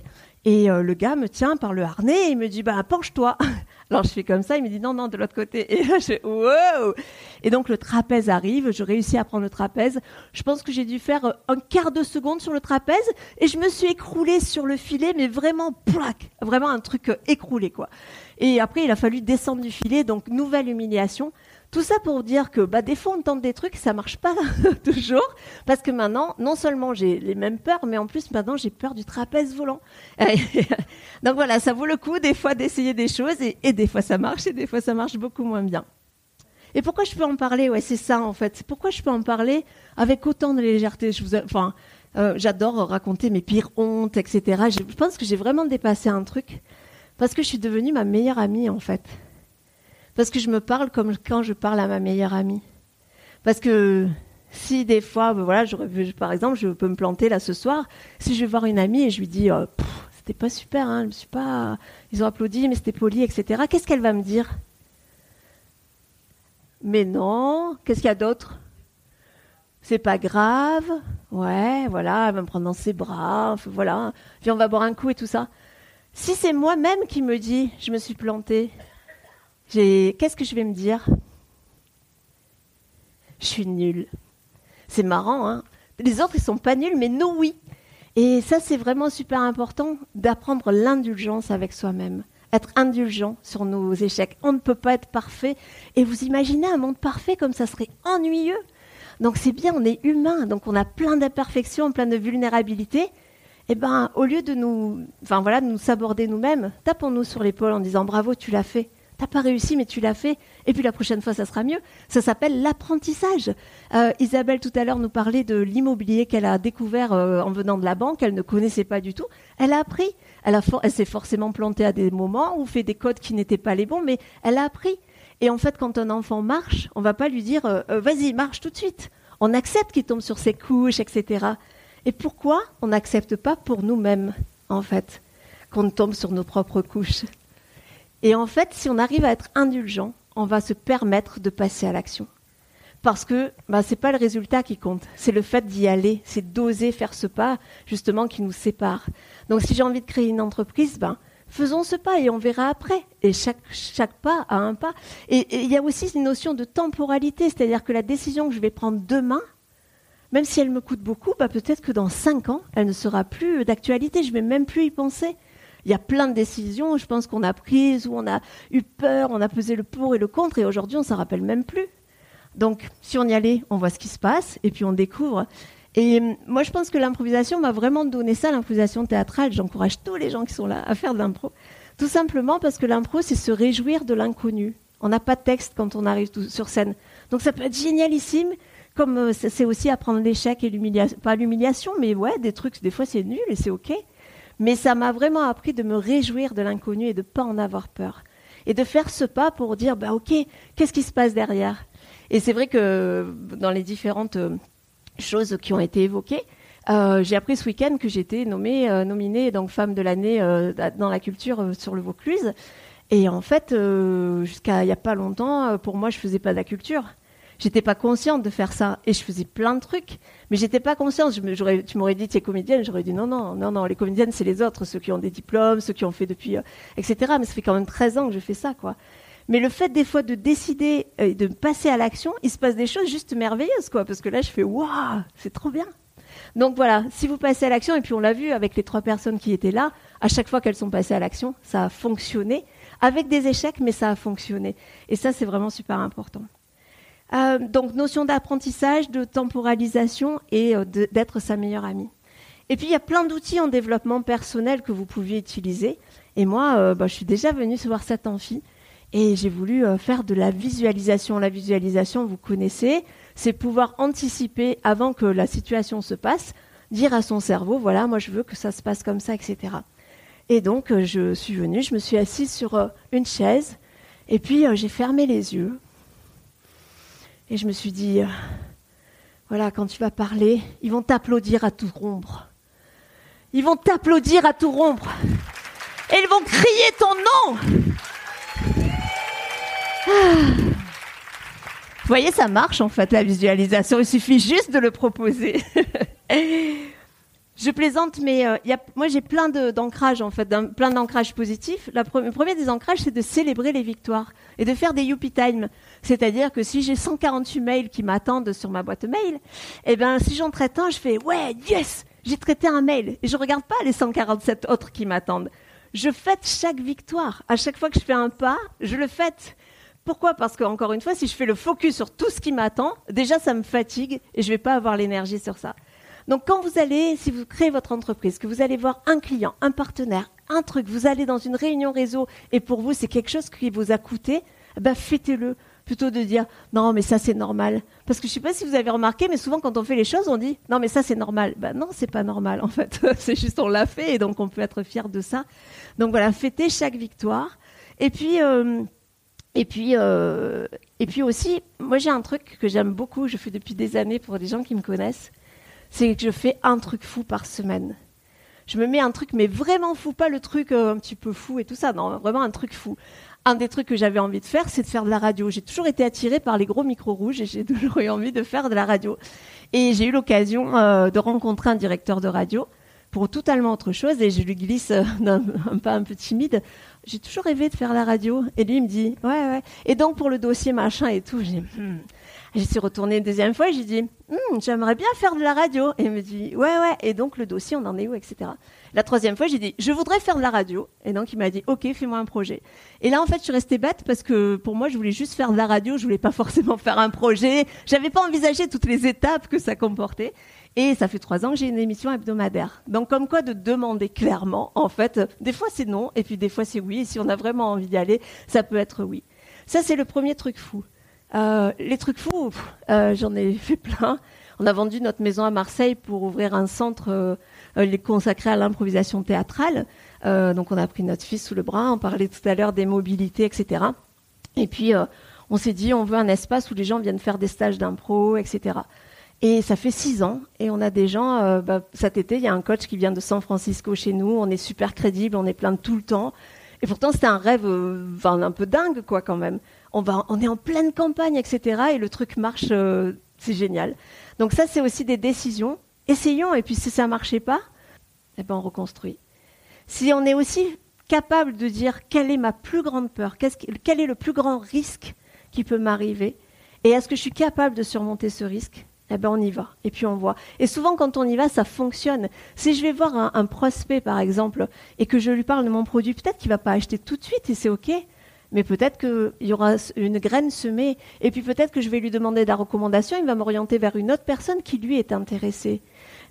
S1: et euh, le gars me tient par le harnais et il me dit bah penche-toi. Alors je fais comme ça, il me dit non non de l'autre côté. Et là je wow. Et donc le trapèze arrive, je réussis à prendre le trapèze. Je pense que j'ai dû faire euh, un quart de seconde sur le trapèze et je me suis écroulée sur le filet, mais vraiment plaque, vraiment un truc euh, écroulé quoi. Et après il a fallu descendre du filet, donc nouvelle humiliation. Tout ça pour dire que bah, des fois on tente des trucs, ça marche pas toujours, parce que maintenant, non seulement j'ai les mêmes peurs, mais en plus maintenant j'ai peur du trapèze volant. Donc voilà, ça vaut le coup des fois d'essayer des choses, et, des fois ça marche, et des fois ça marche beaucoup moins bien. Et pourquoi je peux en parler? Ouais, c'est ça en fait. Pourquoi je peux en parler avec autant de légèreté? Je vous, enfin, euh, j'adore raconter mes pires hontes, etc. Je pense que j'ai vraiment dépassé un truc parce que je suis devenue ma meilleure amie en fait. Parce que je me parle comme quand je parle à ma meilleure amie. Parce que si des fois, ben par exemple, je peux me planter là ce soir, si je vais voir une amie et je lui dis, oh, c'était pas super, hein, je me suis pas, ils ont applaudi, mais c'était poli, etc. Qu'est-ce qu'elle va me dire? Mais non, qu'est-ce qu'il y a d'autre? C'est pas grave, ouais, voilà, elle va me prendre dans ses bras, voilà, puis on va boire un coup et tout ça. Si c'est moi-même qui me dis, je me suis plantée, Qu'est-ce que je vais me dire? Je suis nulle. C'est marrant, hein Les autres, ils sont pas nuls, mais nous, oui. Et ça, c'est vraiment super important d'apprendre l'indulgence avec soi-même. Être indulgent sur nos échecs. On ne peut pas être parfait. Et vous imaginez un monde parfait comme ça serait ennuyeux. Donc c'est bien, on est humain, donc on a plein d'imperfections, plein de vulnérabilités. Eh ben, au lieu de nous, enfin voilà, de nous saborder nous-mêmes, tapons-nous sur l'épaule en disant bravo, tu l'as fait. T'as pas réussi, mais tu l'as fait. Et puis la prochaine fois, ça sera mieux. Ça s'appelle l'apprentissage. Euh, Isabelle tout à l'heure nous parlait de l'immobilier qu'elle a découvert euh, en venant de la banque. Elle ne connaissait pas du tout. Elle a appris. Elle, s'est forcément plantée à des moments ou fait des codes qui n'étaient pas les bons, mais elle a appris. Et en fait, quand un enfant marche, on va pas lui dire euh, vas-y, marche tout de suite. On accepte qu'il tombe sur ses couches, etc. Et pourquoi on n'accepte pas pour nous-mêmes, en fait, qu'on tombe sur nos propres couches? Et en fait, si on arrive à être indulgent, on va se permettre de passer à l'action. Parce que bah, ce n'est pas le résultat qui compte, c'est le fait d'y aller, c'est d'oser faire ce pas justement qui nous sépare. Donc si j'ai envie de créer une entreprise, ben, faisons ce pas et on verra après. Et chaque, chaque pas a un pas. Et il y a aussi une notion de temporalité, c'est-à-dire que la décision que je vais prendre demain, même si elle me coûte beaucoup, bah, peut-être que dans cinq ans, elle ne sera plus d'actualité, je ne vais même plus y penser il y a plein de décisions, je pense qu'on a prises, où on a eu peur, on a pesé le pour et le contre, et aujourd'hui, on s'en rappelle même plus. Donc, si on y allait, on voit ce qui se passe, et puis on découvre. Et euh, moi, je pense que l'improvisation m'a vraiment donné ça, l'improvisation théâtrale. J'encourage tous les gens qui sont là à faire de l'impro. Tout simplement parce que l'impro, c'est se réjouir de l'inconnu. On n'a pas de texte quand on arrive sur scène. Donc ça peut être génialissime, comme euh, c'est aussi apprendre l'échec et l'humiliation. Pas l'humiliation, mais ouais, des trucs, des fois c'est nul et c'est OK. Mais ça m'a vraiment appris de me réjouir de l'inconnu et de ne pas en avoir peur. Et de faire ce pas pour dire, bah OK, qu'est-ce qui se passe derrière? Et c'est vrai que dans les différentes euh, choses qui ont été évoquées, euh, j'ai appris ce week-end que j'étais nommée, euh, nominée donc femme de l'année dans la culture sur le Vaucluse. Et en fait, jusqu'à il n'y a pas longtemps, pour moi, je faisais pas de la culture. J'étais pas consciente de faire ça et je faisais plein de trucs, mais j'étais pas consciente. Tu m'aurais dit tu es comédienne, j'aurais dit non non non non les comédiennes c'est les autres, ceux qui ont des diplômes, ceux qui ont fait depuis, euh, etc. Mais ça fait quand même 13 ans que je fais ça quoi. Mais le fait des fois de décider et euh, de passer à l'action, il se passe des choses juste merveilleuses quoi, parce que là je fais waouh c'est trop bien. Donc voilà, si vous passez à l'action et puis on l'a vu avec les trois personnes qui étaient là, à chaque fois qu'elles sont passées à l'action, ça a fonctionné avec des échecs, mais ça a fonctionné. Et ça c'est vraiment super important. Euh, donc notion d'apprentissage, de temporalisation et euh, d'être sa meilleure amie. Et puis il y a plein d'outils en développement personnel que vous pouviez utiliser. Et moi, euh, bah, je suis déjà venue voir cette amphi et j'ai voulu faire de la visualisation. La visualisation, vous connaissez, c'est pouvoir anticiper avant que la situation se passe, dire à son cerveau, voilà, moi je veux que ça se passe comme ça, etc. Et donc je suis venue, je me suis assise sur une chaise et puis j'ai fermé les yeux et je me suis dit, euh, voilà, quand tu vas parler, ils vont t'applaudir à tout rompre. Ils vont t'applaudir à tout rompre. Et ils vont crier ton nom. Ah. Vous voyez, ça marche en fait, la visualisation. Il suffit juste de le proposer. Je plaisante, mais euh, moi j'ai plein d'ancrages en fait, plein d'ancrages positifs. le premier des ancrages, c'est de célébrer les victoires et de faire des youpi time. C'est-à-dire que si j'ai 148 mails qui m'attendent sur ma boîte mail, eh ben si j'en traite un, je fais ouais yes, j'ai traité un mail et je regarde pas les 147 autres qui m'attendent. Je fête chaque victoire. À chaque fois que je fais un pas, je le fête. Pourquoi? Parce que encore une fois, si je fais le focus sur tout ce qui m'attend, déjà ça me fatigue et je vais pas avoir l'énergie sur ça. Donc quand vous allez, si vous créez votre entreprise, que vous allez voir un client, un partenaire, un truc, vous allez dans une réunion réseau et pour vous c'est quelque chose qui vous a coûté, eh ben fêtez-le plutôt de dire non mais ça c'est normal. Parce que je sais pas si vous avez remarqué mais souvent quand on fait les choses on dit non mais ça c'est normal. Ben non c'est pas normal en fait. C'est juste on l'a fait et donc on peut être fier de ça. Donc voilà fêtez chaque victoire. Et puis euh, et puis euh, et puis aussi moi j'ai un truc que j'aime beaucoup je fais depuis des années pour des gens qui me connaissent c'est que je fais un truc fou par semaine. Je me mets un truc, mais vraiment fou, pas le truc euh, un petit peu fou et tout ça, non, vraiment un truc fou. Un des trucs que j'avais envie de faire, c'est de faire de la radio. J'ai toujours été attirée par les gros micros rouges et j'ai toujours eu envie de faire de la radio. Et j'ai eu l'occasion euh, de rencontrer un directeur de radio pour totalement autre chose et je lui glisse euh, d'un pas un peu timide. J'ai toujours rêvé de faire la radio. Et lui, il me dit, ouais, ouais. Et donc, pour le dossier machin et tout, j'ai, hmm, je suis retournée une deuxième fois et j'ai dit, hm, j'aimerais bien faire de la radio. Et il me dit, ouais, ouais. Et donc, le dossier, on en est où, etc. La troisième fois, j'ai dit, je voudrais faire de la radio. Et donc, il m'a dit, OK, fais-moi un projet. Et là, en fait, je suis restée bête parce que pour moi, je voulais juste faire de la radio. Je voulais pas forcément faire un projet. J'avais pas envisagé toutes les étapes que ça comportait. Et ça fait trois ans que j'ai une émission hebdomadaire. Donc, comme quoi de demander clairement, en fait, des fois c'est non, et puis des fois c'est oui. Et si on a vraiment envie d'y aller, ça peut être oui. Ça, c'est le premier truc fou. Euh, les trucs fous, euh, j'en ai fait plein. On a vendu notre maison à Marseille pour ouvrir un centre euh, consacré à l'improvisation théâtrale. donc on a pris notre fils sous le bras, on parlait tout à l'heure des mobilités, etc. Et puis on s'est dit on veut un espace où les gens viennent faire des stages d'impro, etc. Et ça fait six ans et on a des gens. Bah, cet été, il y a un coach qui vient de San Francisco chez nous. On est super crédible, on est plein de tout le temps. Et pourtant, c'était un rêve, un peu dingue, quoi, quand même on, est en pleine campagne, etc. Et le truc marche, euh, c'est génial. Donc ça, c'est aussi des décisions. Essayons, et puis si ça ne marchait pas, eh ben on reconstruit. Si on est aussi capable de dire quelle est ma plus grande peur, quel est le plus grand risque qui peut m'arriver, et est-ce que je suis capable de surmonter ce risque eh ben on y va et puis on voit. Et souvent quand on y va, ça fonctionne. Si je vais voir un, un prospect par exemple et que je lui parle de mon produit, peut-être qu'il va pas acheter tout de suite et c'est ok. Mais peut-être qu'il y aura une graine semée, et puis peut-être que je vais lui demander de la recommandation, il va m'orienter vers une autre personne qui lui est intéressée.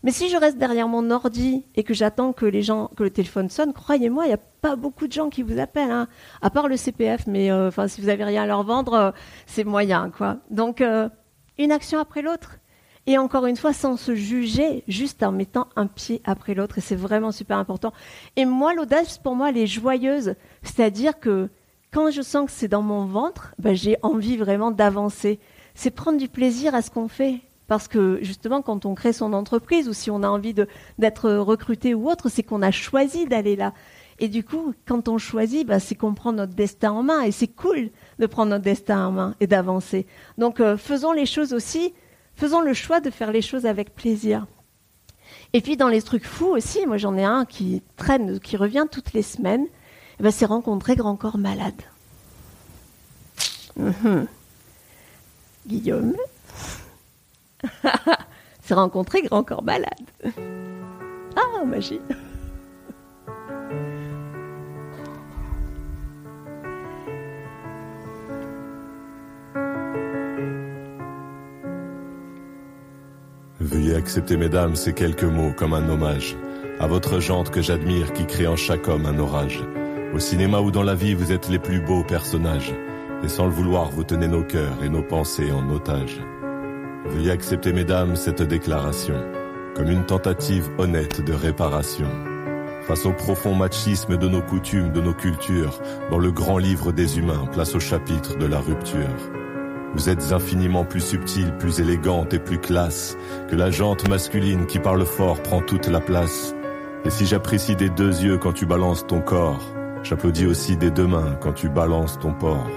S1: Mais si je reste derrière mon ordi et que j'attends que les gens, que le téléphone sonne, croyez-moi, il n'y a pas beaucoup de gens qui vous appellent, hein, à part le CPF. Mais euh, enfin, si vous avez rien à leur vendre, euh, c'est moyen, quoi. Donc, euh, une action après l'autre. Et encore une fois, sans se juger, juste en mettant un pied après l'autre. Et c'est vraiment super important. Et moi, l'audace, pour moi, elle est joyeuse. C'est-à-dire que quand je sens que c'est dans mon ventre, ben, j'ai envie vraiment d'avancer. C'est prendre du plaisir à ce qu'on fait. Parce que justement, quand on crée son entreprise ou si on a envie d'être recruté ou autre, c'est qu'on a choisi d'aller là. Et du coup, quand on choisit, bah, c'est qu'on prend notre destin en main. Et c'est cool de prendre notre destin en main et d'avancer. Donc euh, faisons les choses aussi, faisons le choix de faire les choses avec plaisir. Et puis dans les trucs fous aussi, moi j'en ai un qui traîne, qui revient toutes les semaines, eh ben, c'est rencontrer Grand Corps Malade. Mhm. Guillaume C'est rencontrer Grand Corps Malade. Ah, magie.
S4: Veuillez accepter, mesdames, ces quelques mots comme un hommage à votre jante que j'admire qui crée en chaque homme un orage. Au cinéma ou dans la vie, vous êtes les plus beaux personnages. Et sans le vouloir, vous tenez nos cœurs et nos pensées en otage. Veuillez accepter, mesdames, cette déclaration comme une tentative honnête de réparation. Face au profond machisme de nos coutumes, de nos cultures, dans le grand livre des humains, place au chapitre de la rupture. Vous êtes infiniment plus subtile, plus élégante et plus classe que la jante masculine qui parle fort prend toute la place. Et si j'apprécie des deux yeux quand tu balances ton corps, j'applaudis aussi des deux mains quand tu balances ton porc.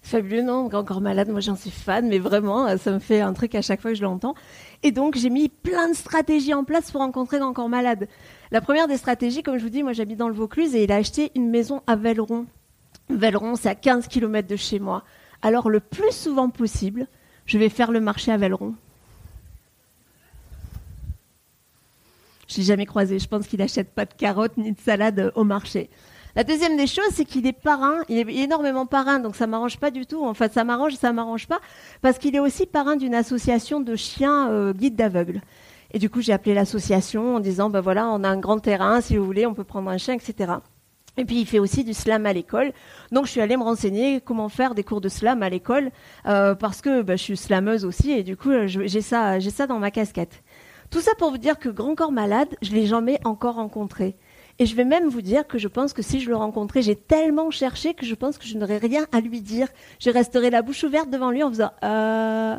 S1: Fabuleux, non Encore malade, moi j'en suis fan, mais vraiment, ça me fait un truc à chaque fois que je l'entends. Et donc j'ai mis plein de stratégies en place pour rencontrer Encore malade. La première des stratégies, comme je vous dis, moi j'habite dans le Vaucluse et il a acheté une maison à Velleron. Velleron, c'est à 15 km de chez moi. Alors le plus souvent possible, je vais faire le marché à Velleron. Je l'ai jamais croisé. Je pense qu'il n'achète pas de carottes ni de salade au marché. La deuxième des choses, c'est qu'il est parrain. Il est énormément parrain, donc ça m'arrange pas du tout. En fait, ça m'arrange, ça m'arrange pas, parce qu'il est aussi parrain d'une association de chiens euh, guides d'aveugles. Et du coup, j'ai appelé l'association en disant, ben voilà, on a un grand terrain, si vous voulez, on peut prendre un chien, etc. Et puis il fait aussi du slam à l'école. Donc je suis allée me renseigner comment faire des cours de slam à l'école euh, parce que ben, je suis slameuse aussi et du coup j'ai ça, j'ai ça dans ma casquette. Tout ça pour vous dire que Grand Corps Malade, je l'ai jamais encore rencontré. Et je vais même vous dire que je pense que si je le rencontrais, j'ai tellement cherché que je pense que je n'aurais rien à lui dire. Je resterai la bouche ouverte devant lui en faisant euh,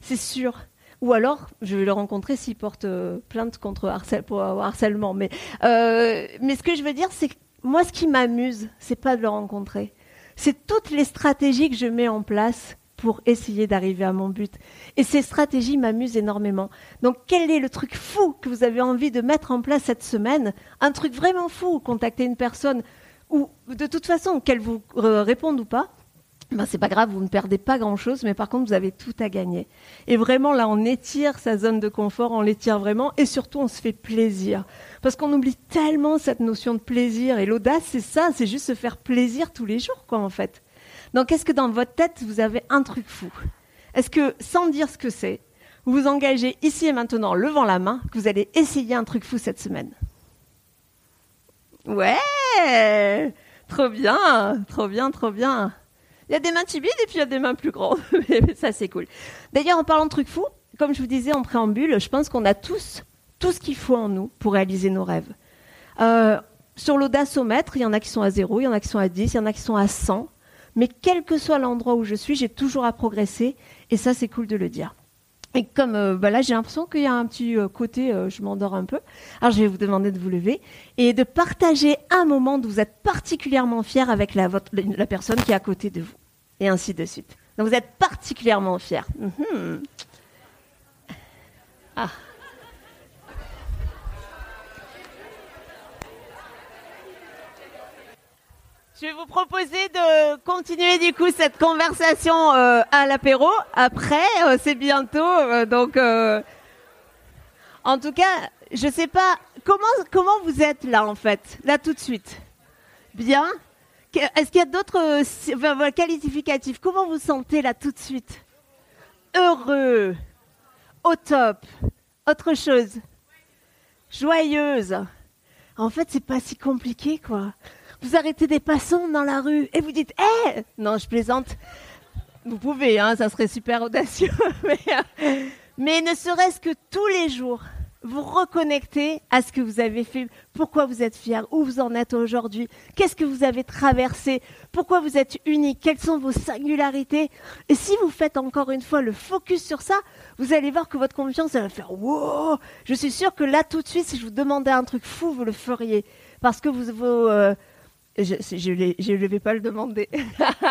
S1: c'est sûr. Ou alors, je vais le rencontrer s'il porte euh, plainte contre pour harcèlement. Mais, euh, mais ce que je veux dire, c'est que moi, ce qui m'amuse, c'est pas de le rencontrer. C'est toutes les stratégies que je mets en place pour essayer d'arriver à mon but. Et ces stratégies m'amusent énormément. Donc quel est le truc fou que vous avez envie de mettre en place cette semaine? Un truc vraiment fou, contacter une personne ou de toute façon qu'elle vous réponde ou pas, ben c'est pas grave, vous ne perdez pas grand-chose, mais par contre vous avez tout à gagner. Et vraiment là, on étire sa zone de confort, on l'étire vraiment, et surtout on se fait plaisir, parce qu'on oublie tellement cette notion de plaisir. Et l'audace, c'est ça, c'est juste se faire plaisir tous les jours, quoi, en fait. Donc, est-ce que dans votre tête, vous avez un truc fou? Est-ce que, sans dire ce que c'est, vous vous engagez ici et maintenant, levant la main, que vous allez essayer un truc fou cette semaine? Ouais Trop bien Trop bien, trop bien Il y a des mains timides et puis il y a des mains plus grandes. ça, c'est cool. D'ailleurs, en parlant de trucs fous, comme je vous disais en préambule, je pense qu'on a tous tout ce qu'il faut en nous pour réaliser nos rêves. Euh, sur l'audacomètre, il y en a qui sont à 0, il y en a qui sont à 10, il y en a qui sont à 100 mais quel que soit l'endroit où je suis, j'ai toujours à progresser, et ça, c'est cool de le dire. Et comme euh, bah là, j'ai l'impression qu'il y a un petit euh, côté, euh, je m'endors un peu. Alors, je vais vous demander de vous lever et de partager un moment où vous êtes particulièrement fier avec la, personne qui est à côté de vous, et ainsi de suite. Donc, vous êtes particulièrement fier. Mhm. Ah. Je vais vous proposer de continuer du cette conversation euh, à l'apéro. Après, euh, c'est bientôt, euh, en tout cas, je sais pas comment comment vous êtes là en fait, là tout de suite. Bien? Est-ce qu'il y a d'autres qualificatifs? Comment vous sentez là tout de suite? Heureux, au top, autre chose, joyeuse. En fait, c'est pas si compliqué, quoi. Vous arrêtez des passants dans la rue et vous dites Hé Non, je plaisante. Vous pouvez, hein, ça serait super audacieux. mais, euh, mais ne serait-ce que tous les jours, vous reconnecter à ce que vous avez fait, pourquoi vous êtes fier, où vous en êtes aujourd'hui, qu'est-ce que vous avez traversé, pourquoi vous êtes unique, quelles sont vos singularités. Et si vous faites encore une fois le focus sur ça, vous allez voir que votre confiance va faire wow. Je suis sûre que là tout de suite, si je vous demandais un truc fou, vous le feriez parce que vous, euh, je ne vais pas le demander.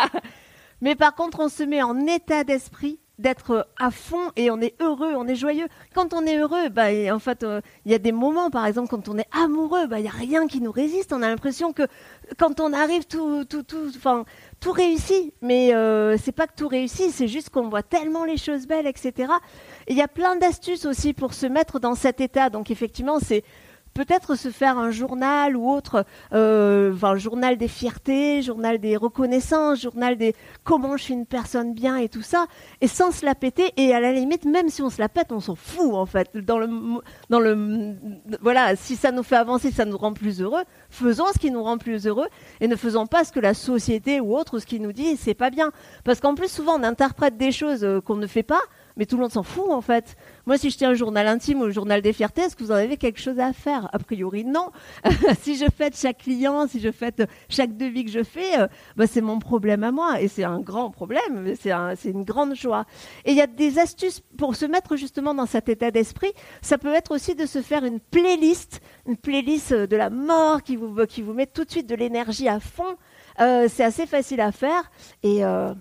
S1: Mais par contre, on se met en état d'esprit d'être à fond et on est heureux, on est joyeux. Quand on est heureux, bah, en fait, euh, il y a des moments, par exemple, quand on est amoureux, bah, il n'y a rien qui nous résiste. On a l'impression que quand on arrive, tout, réussit. Mais euh, c'est pas que tout réussit, c'est juste qu'on voit tellement les choses belles, etc. Il y a plein d'astuces aussi pour se mettre dans cet état. Donc effectivement, c'est peut-être se faire un journal ou autre, euh, enfin, journal des fiertés, journal des reconnaissances, journal des comment je suis une personne bien et tout ça, et sans se la péter. Et à la limite, même si on se la pète, on s'en fout en fait. Dans le, dans le, voilà, si ça nous fait avancer, ça nous rend plus heureux. Faisons ce qui nous rend plus heureux et ne faisons pas ce que la société ou autre, ce qui nous dit, c'est pas bien. Parce qu'en plus, souvent, on interprète des choses euh, qu'on ne fait pas mais tout le monde s'en fout en fait. Moi, si je tiens un journal intime ou un journal des fiertés, est-ce que vous en avez quelque chose à faire? A priori, non. si je fête chaque client, si je fête chaque devis que je fais, euh, bah, c'est mon problème à moi et c'est un grand problème, c'est une grande joie. Et il y a des astuces pour se mettre justement dans cet état d'esprit. Ça peut être aussi de se faire une playlist, une playlist de la mort qui vous, qui vous met tout de suite de l'énergie à fond. Euh, c'est assez facile à faire et euh,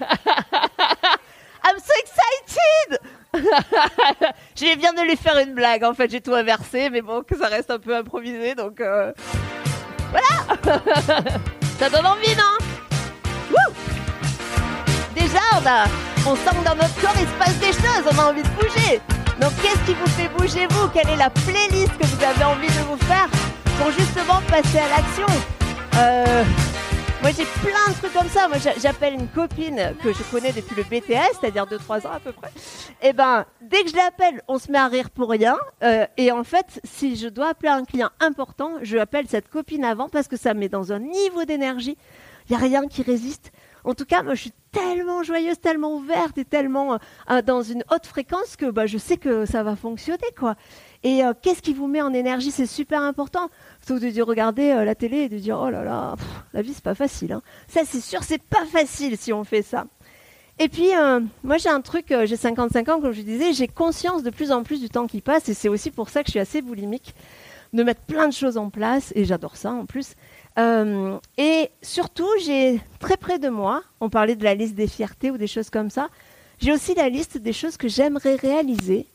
S1: I'm so excited! je viens de lui faire une blague. En fait, j'ai tout inversé, mais bon, que ça reste un peu improvisé, donc euh, voilà. ça donne envie, non? Déjà, on a, on sent que dans notre corps il se passe des choses. On a envie de bouger. Donc, qu'est-ce qui vous fait bouger vous? Quelle est la playlist que vous avez envie de vous faire pour justement passer à l'action? Euh, moi, j'ai plein de trucs comme ça. Moi, j'appelle une copine que je connais depuis le BTS, c'est-à-dire 2-3 ans à peu près. Et eh ben, dès que je l'appelle, on se met à rire pour rien. Euh, et en fait, si je dois appeler un client important, je appelle cette copine avant parce que ça me met dans un niveau d'énergie. Il n'y a rien qui résiste. En tout cas, moi, je suis tellement joyeuse, tellement ouverte et tellement euh, dans une haute fréquence que bah, je sais que ça va fonctionner, quoi. Et euh, qu'est-ce qui vous met en énergie? C'est super important. Que de regarder euh, la télé et de dire oh là là, la vie c'est pas facile. Hein. Ça c'est sûr, c'est pas facile si on fait ça. Et puis euh, moi j'ai un truc, j'ai 55 ans comme je disais, j'ai conscience de plus en plus du temps qui passe et c'est aussi pour ça que je suis assez boulimique de mettre plein de choses en place et j'adore ça en plus. et surtout, j'ai très près de moi, on parlait de la liste des fiertés ou des choses comme ça, j'ai aussi la liste des choses que j'aimerais réaliser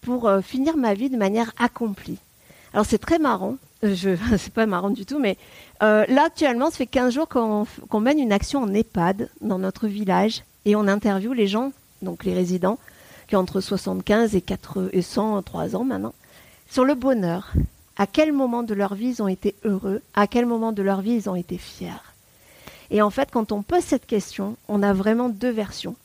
S1: pour euh, finir ma vie de manière accomplie. Alors c'est très marrant, euh, je, c'est pas marrant du tout, mais euh, là actuellement, ça fait 15 jours qu'on, mène une action en EHPAD dans notre village et on interviewe les gens, donc les résidents, qui ont entre 75 et, 4, et 103 ans maintenant, sur le bonheur. À quel moment de leur vie ils ont été heureux? À quel moment de leur vie ils ont été fiers? Et en fait, quand on pose cette question, on a vraiment deux versions.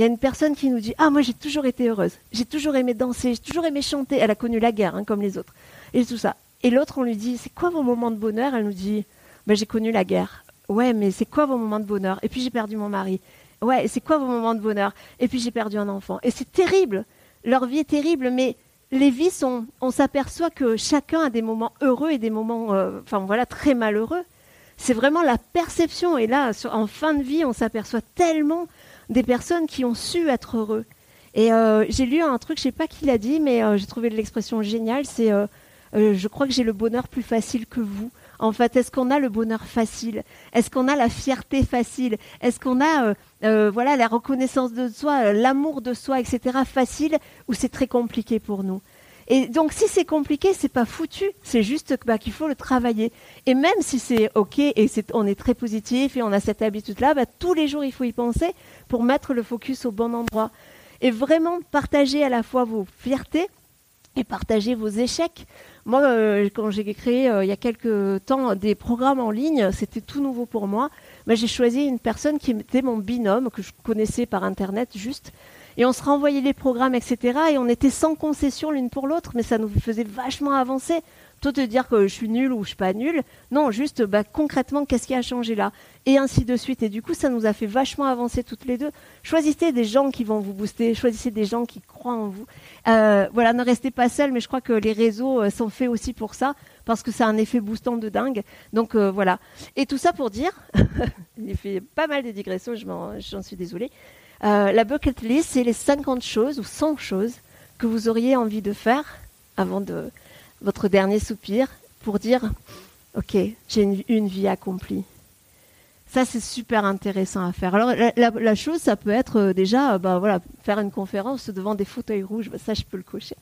S1: Il y a une personne qui nous dit Ah, moi j'ai toujours été heureuse, j'ai toujours aimé danser, j'ai toujours aimé chanter. Elle a connu la guerre, hein, comme les autres. Et tout ça. Et l'autre, on lui dit C'est quoi vos moments de bonheur? Elle nous dit bah, J'ai connu la guerre. Ouais, mais c'est quoi vos moments de bonheur? Et puis j'ai perdu mon mari. Ouais, c'est quoi vos moments de bonheur? Et puis j'ai perdu un enfant. Et c'est terrible. Leur vie est terrible, mais les vies sont. On s'aperçoit que chacun a des moments heureux et des moments, euh, enfin voilà, très malheureux. C'est vraiment la perception. Et là, en fin de vie, on s'aperçoit tellement des personnes qui ont su être heureux. Et euh, j'ai lu un truc, je sais pas qui l'a dit, mais euh, j'ai trouvé l'expression géniale. C'est, euh, je crois que j'ai le bonheur plus facile que vous. En fait, est-ce qu'on a le bonheur facile? Est-ce qu'on a la fierté facile? Est-ce qu'on a, voilà, la reconnaissance de soi, l'amour de soi, etc. facile? Ou c'est très compliqué pour nous? Et donc, si c'est compliqué, c'est pas foutu. C'est juste bah, qu'il faut le travailler. Et même si c'est ok et on est très positif et on a cette habitude-là, bah, tous les jours il faut y penser pour mettre le focus au bon endroit. Et vraiment partager à la fois vos fiertés et partagez vos échecs. Moi, euh, quand j'ai créé il y a quelques temps des programmes en ligne, c'était tout nouveau pour moi. Mais j'ai choisi une personne qui était mon binôme, que je connaissais par Internet juste. Et on se renvoyait les programmes, etc. Et on était sans concession l'une pour l'autre, mais ça nous faisait vachement avancer. Toi, te dire que je suis nulle ou je suis pas nulle. Non, juste bah, concrètement, qu'est-ce qui a changé là? Et ainsi de suite. Et du coup, ça nous a fait vachement avancer toutes les deux. Choisissez des gens qui vont vous booster. Choisissez des gens qui croient en vous. Euh, voilà, ne restez pas seul, mais je crois que les réseaux euh, sont faits aussi pour ça, parce que ça a un effet boostant de dingue. Donc euh, voilà. Et tout ça pour dire, j'ai fait pas mal de digressions, j'en suis désolée. La bucket list, c'est les 50 choses ou 100 choses que vous auriez envie de faire avant de votre dernier soupir pour dire Ok, j'ai une, vie accomplie. Ça, c'est super intéressant à faire. Alors, la, chose, ça peut être euh, déjà, bah, voilà, faire une conférence devant des fauteuils rouges. Bah, ça, je peux le cocher.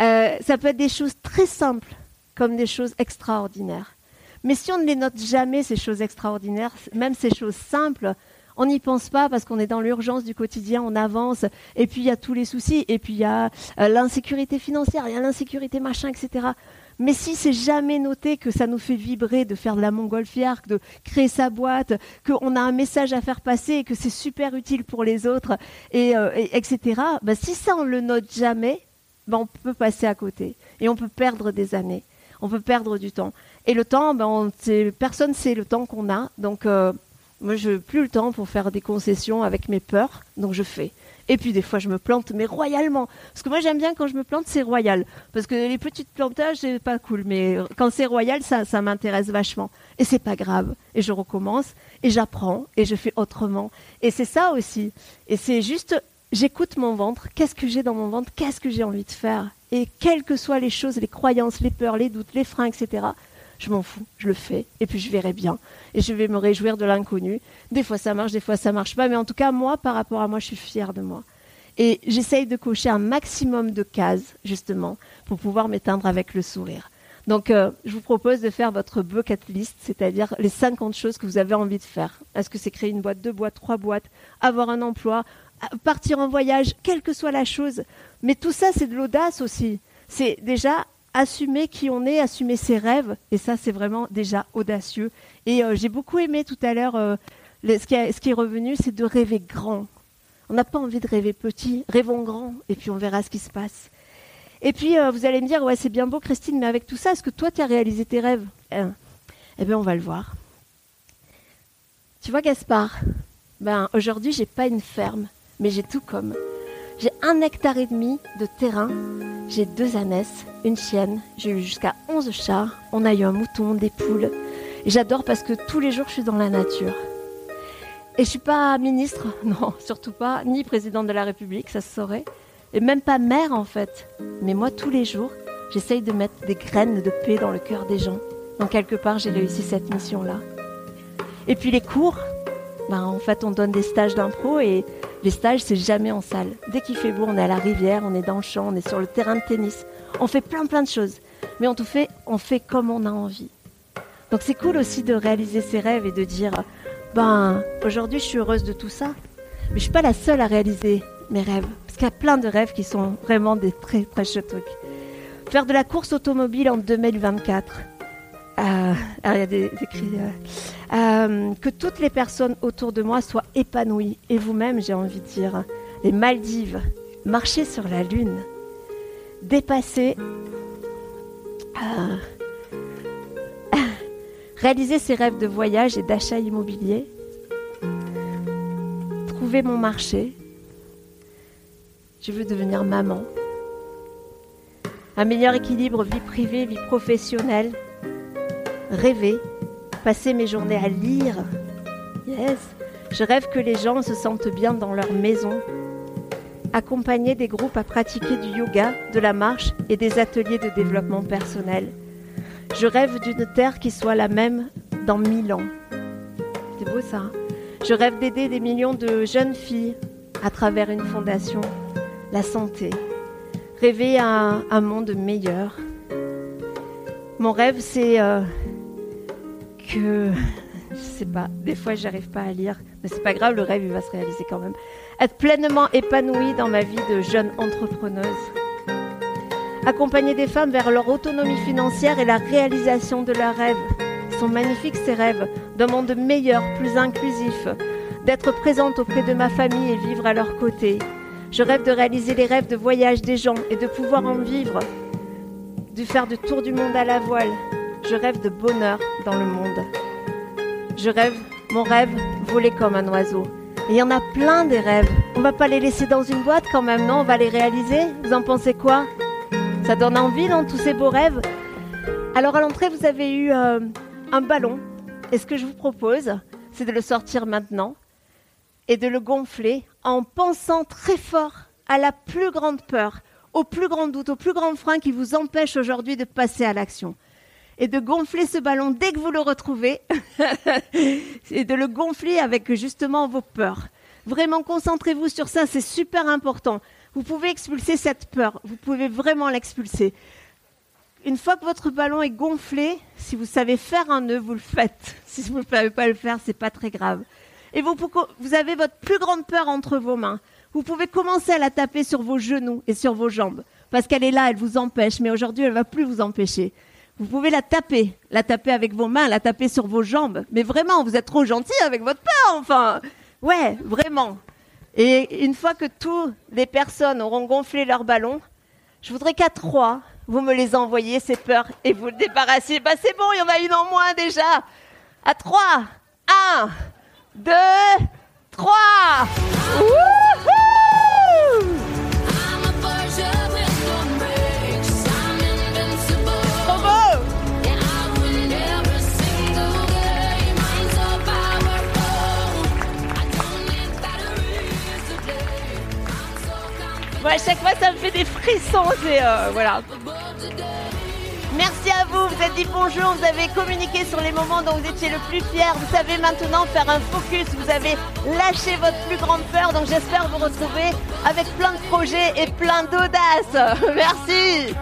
S1: Euh, ça peut être des choses très simples, comme des choses extraordinaires. Mais si on ne les note jamais, ces choses extraordinaires, même ces choses simples, on n'y pense pas parce qu'on est dans l'urgence du quotidien, on avance, et puis il y a tous les soucis, et puis il y a euh, l'insécurité financière, il y a l'insécurité machin, etc. Mais si c'est jamais noté que ça nous fait vibrer de faire de la montgolfière, de créer sa boîte, qu'on a un message à faire passer et que c'est super utile pour les autres, et, euh, etc., bah, si ça on le note jamais, bah, on peut passer à côté et on peut perdre des années, on peut perdre du temps. Et le temps, bah, personne sait le temps qu'on a, donc euh, moi, je n'ai plus le temps pour faire des concessions avec mes peurs, donc je fais. Et puis des fois, je me plante, mais royalement. Parce que moi, j'aime bien quand je me plante, c'est royal. Parce que les petites plantages, c'est pas cool. Mais quand c'est royal, ça, ça m'intéresse vachement. Et c'est pas grave. Et je recommence, et j'apprends, et je fais autrement. Et c'est ça aussi. Et c'est juste, j'écoute mon ventre. Qu'est-ce que j'ai dans mon ventre? Qu'est-ce que j'ai envie de faire? Et quelles que soient les choses, les croyances, les peurs, les doutes, les freins, etc., je m'en fous, je le fais, et puis je verrai bien. Et je vais me réjouir de l'inconnu. Des fois ça marche, des fois ça marche pas, mais en tout cas, moi, par rapport à moi, je suis fière de moi. Et j'essaye de cocher un maximum de cases, justement, pour pouvoir m'éteindre avec le sourire. Donc, euh, je vous propose de faire votre bucket list, c'est-à-dire les 50 choses que vous avez envie de faire. Est-ce que c'est créer une boîte, deux boîtes, trois boîtes, avoir un emploi, partir en voyage, quelle que soit la chose. Mais tout ça, c'est de l'audace aussi. C'est déjà assumer qui on est, assumer ses rêves. Et ça, c'est vraiment déjà audacieux. Et euh, j'ai beaucoup aimé tout à l'heure, euh, ce, qui est revenu, c'est de rêver grand. On n'a pas envie de rêver petit, rêvons grand, et puis on verra ce qui se passe. Et puis, euh, vous allez me dire, ouais, c'est bien beau, Christine, mais avec tout ça, est-ce que toi, tu as réalisé tes rêves? Eh bien, on va le voir. Tu vois, Gaspard, ben, aujourd'hui, j'ai pas une ferme, mais j'ai tout comme. J'ai un hectare et demi de terrain, j'ai deux ânesses, une chienne, j'ai eu jusqu'à 11 chats, on a eu un mouton, des poules. J'adore parce que tous les jours je suis dans la nature. Et je suis pas ministre, non, surtout pas, ni présidente de la République, ça se saurait. Et même pas mère en fait. Mais moi tous les jours, j'essaye de mettre des graines de paix dans le cœur des gens. Donc quelque part j'ai réussi cette mission-là. Et puis les cours, ben, en fait on donne des stages d'impro et les stages, c'est jamais en salle. Dès qu'il fait beau, on est à la rivière, on est dans le champ, on est sur le terrain de tennis. On fait plein plein de choses. Mais on tout fait, on fait comme on a envie. Donc c'est cool aussi de réaliser ses rêves et de dire, ben aujourd'hui je suis heureuse de tout ça, mais je suis pas la seule à réaliser mes rêves. Parce qu'il y a plein de rêves qui sont vraiment des très très chouettes trucs. Faire de la course automobile en 2024. Euh. Euh, euh, que toutes les personnes autour de moi soient épanouies. Et vous-même, j'ai envie de dire. Les Maldives, marcher sur la Lune, dépasser. réaliser ses rêves de voyage et d'achat immobilier. Trouver mon marché. Je veux devenir maman. Un meilleur équilibre vie privée, vie professionnelle rêver, passer mes journées à lire. Yes, je rêve que les gens se sentent bien dans leur maison. Accompagner des groupes à pratiquer du yoga, de la marche et des ateliers de développement personnel. Je rêve d'une terre qui soit la même dans mille ans. C'est beau ça. Hein je rêve d'aider des millions de jeunes filles à travers une fondation. La santé. Rêver à un, monde meilleur. Mon rêve, c'est euh, que je sais pas, des fois j'arrive pas à lire, mais c'est pas grave, le rêve il va se réaliser quand même. Être pleinement épanouie dans ma vie de jeune entrepreneuse. Accompagner des femmes vers leur autonomie financière et la réalisation de leurs rêves. Ils sont magnifiques ces rêves, d'un monde meilleur, plus inclusif, d'être présente auprès de ma famille et vivre à leur côté. Je rêve de réaliser les rêves de voyage des gens et de pouvoir en vivre, de faire du tour du monde à la voile. Je rêve de bonheur dans le monde. Je rêve, mon rêve, voler comme un oiseau. Il y en a plein des rêves. On va pas les laisser dans une boîte quand même, non? On va les réaliser Vous en pensez quoi? Ça donne envie, dans tous ces beaux rêves? Alors à l'entrée, vous avez eu euh, un ballon. Et ce que je vous propose, c'est de le sortir maintenant et de le gonfler en pensant très fort à la plus grande peur, au plus grand doute, au plus grand frein qui vous empêche aujourd'hui de passer à l'action. Et de gonfler ce ballon dès que vous le retrouvez, et de le gonfler avec justement vos peurs. Vraiment, concentrez-vous sur ça, c'est super important. Vous pouvez expulser cette peur, vous pouvez vraiment l'expulser. Une fois que votre ballon est gonflé, si vous savez faire un nœud, vous le faites. Si vous ne savez pas le faire, c'est pas très grave. Et vous, vous avez votre plus grande peur entre vos mains. Vous pouvez commencer à la taper sur vos genoux et sur vos jambes. Parce qu'elle est là, elle vous empêche, mais aujourd'hui, elle ne va plus vous empêcher. Vous pouvez la taper, la taper avec vos mains, la taper sur vos jambes. Mais vraiment, vous êtes trop gentil avec votre peur, enfin. Ouais, vraiment. Et une fois que toutes les personnes auront gonflé leur ballon, je voudrais qu'à trois, vous me les envoyiez, ces peurs, et vous le débarrassiez. Bah c'est bon, il y en a une en moins déjà. À trois. Un, deux, trois. À chaque fois, ça me fait des frissons. Euh, voilà. Merci à vous, vous êtes dit bonjour, vous avez communiqué sur les moments dont vous étiez le plus fier. Vous savez maintenant faire un focus, vous avez lâché votre plus grande peur. Donc j'espère vous retrouver avec plein de projets et plein d'audace. Merci.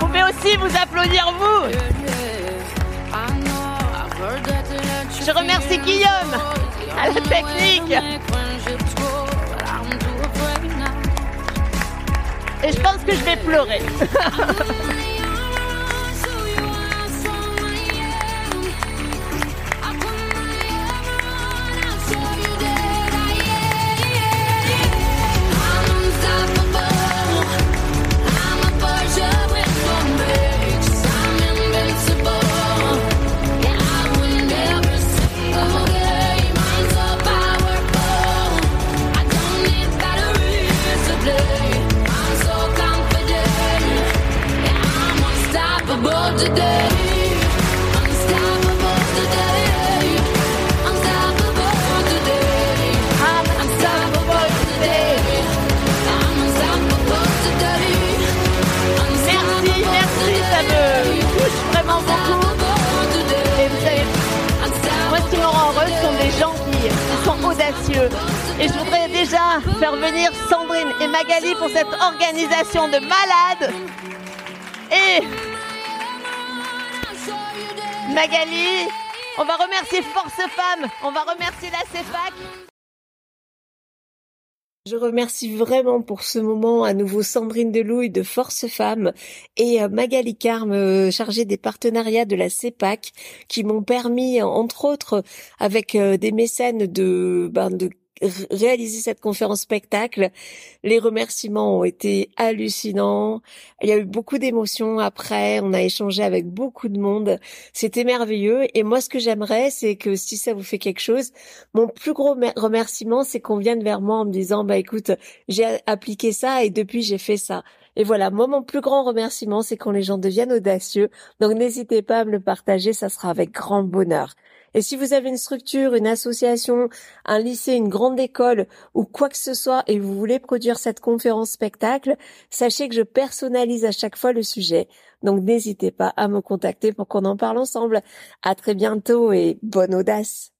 S1: Vous pouvez aussi vous applaudir vous. Je remercie Guillaume à la technique. Et je pense que je vais pleurer. faire venir Sandrine et Magali pour cette organisation de malades. Et Magali, on va remercier Force Femmes, on va remercier la CEFAC. Je remercie vraiment pour ce moment à nouveau Sandrine Delouille de Force Femmes et euh, Magali Carme euh, chargée des partenariats de la CEPAC qui m'ont permis entre autres avec euh, des mécènes de, ben, de réaliser cette conférence spectacle. Les remerciements ont été hallucinants. Il y a eu beaucoup d'émotions après. On a échangé avec beaucoup de monde. C'était merveilleux. Et moi, ce que j'aimerais, c'est que si ça vous fait quelque chose, mon plus gros remerciement, c'est qu'on vienne vers moi en me disant, bah écoute, j'ai appliqué ça et depuis j'ai fait ça. Et voilà, moi, mon plus grand remerciement, c'est quand les gens deviennent audacieux. Donc, n'hésitez pas à me le partager, ça sera avec grand bonheur. Et si vous avez une structure, une association, un lycée, une grande école ou quoi que ce soit et vous voulez produire cette conférence spectacle, sachez que je personnalise à chaque fois le sujet. Donc n'hésitez pas à me contacter pour qu'on en parle ensemble. À très bientôt et bonne audace.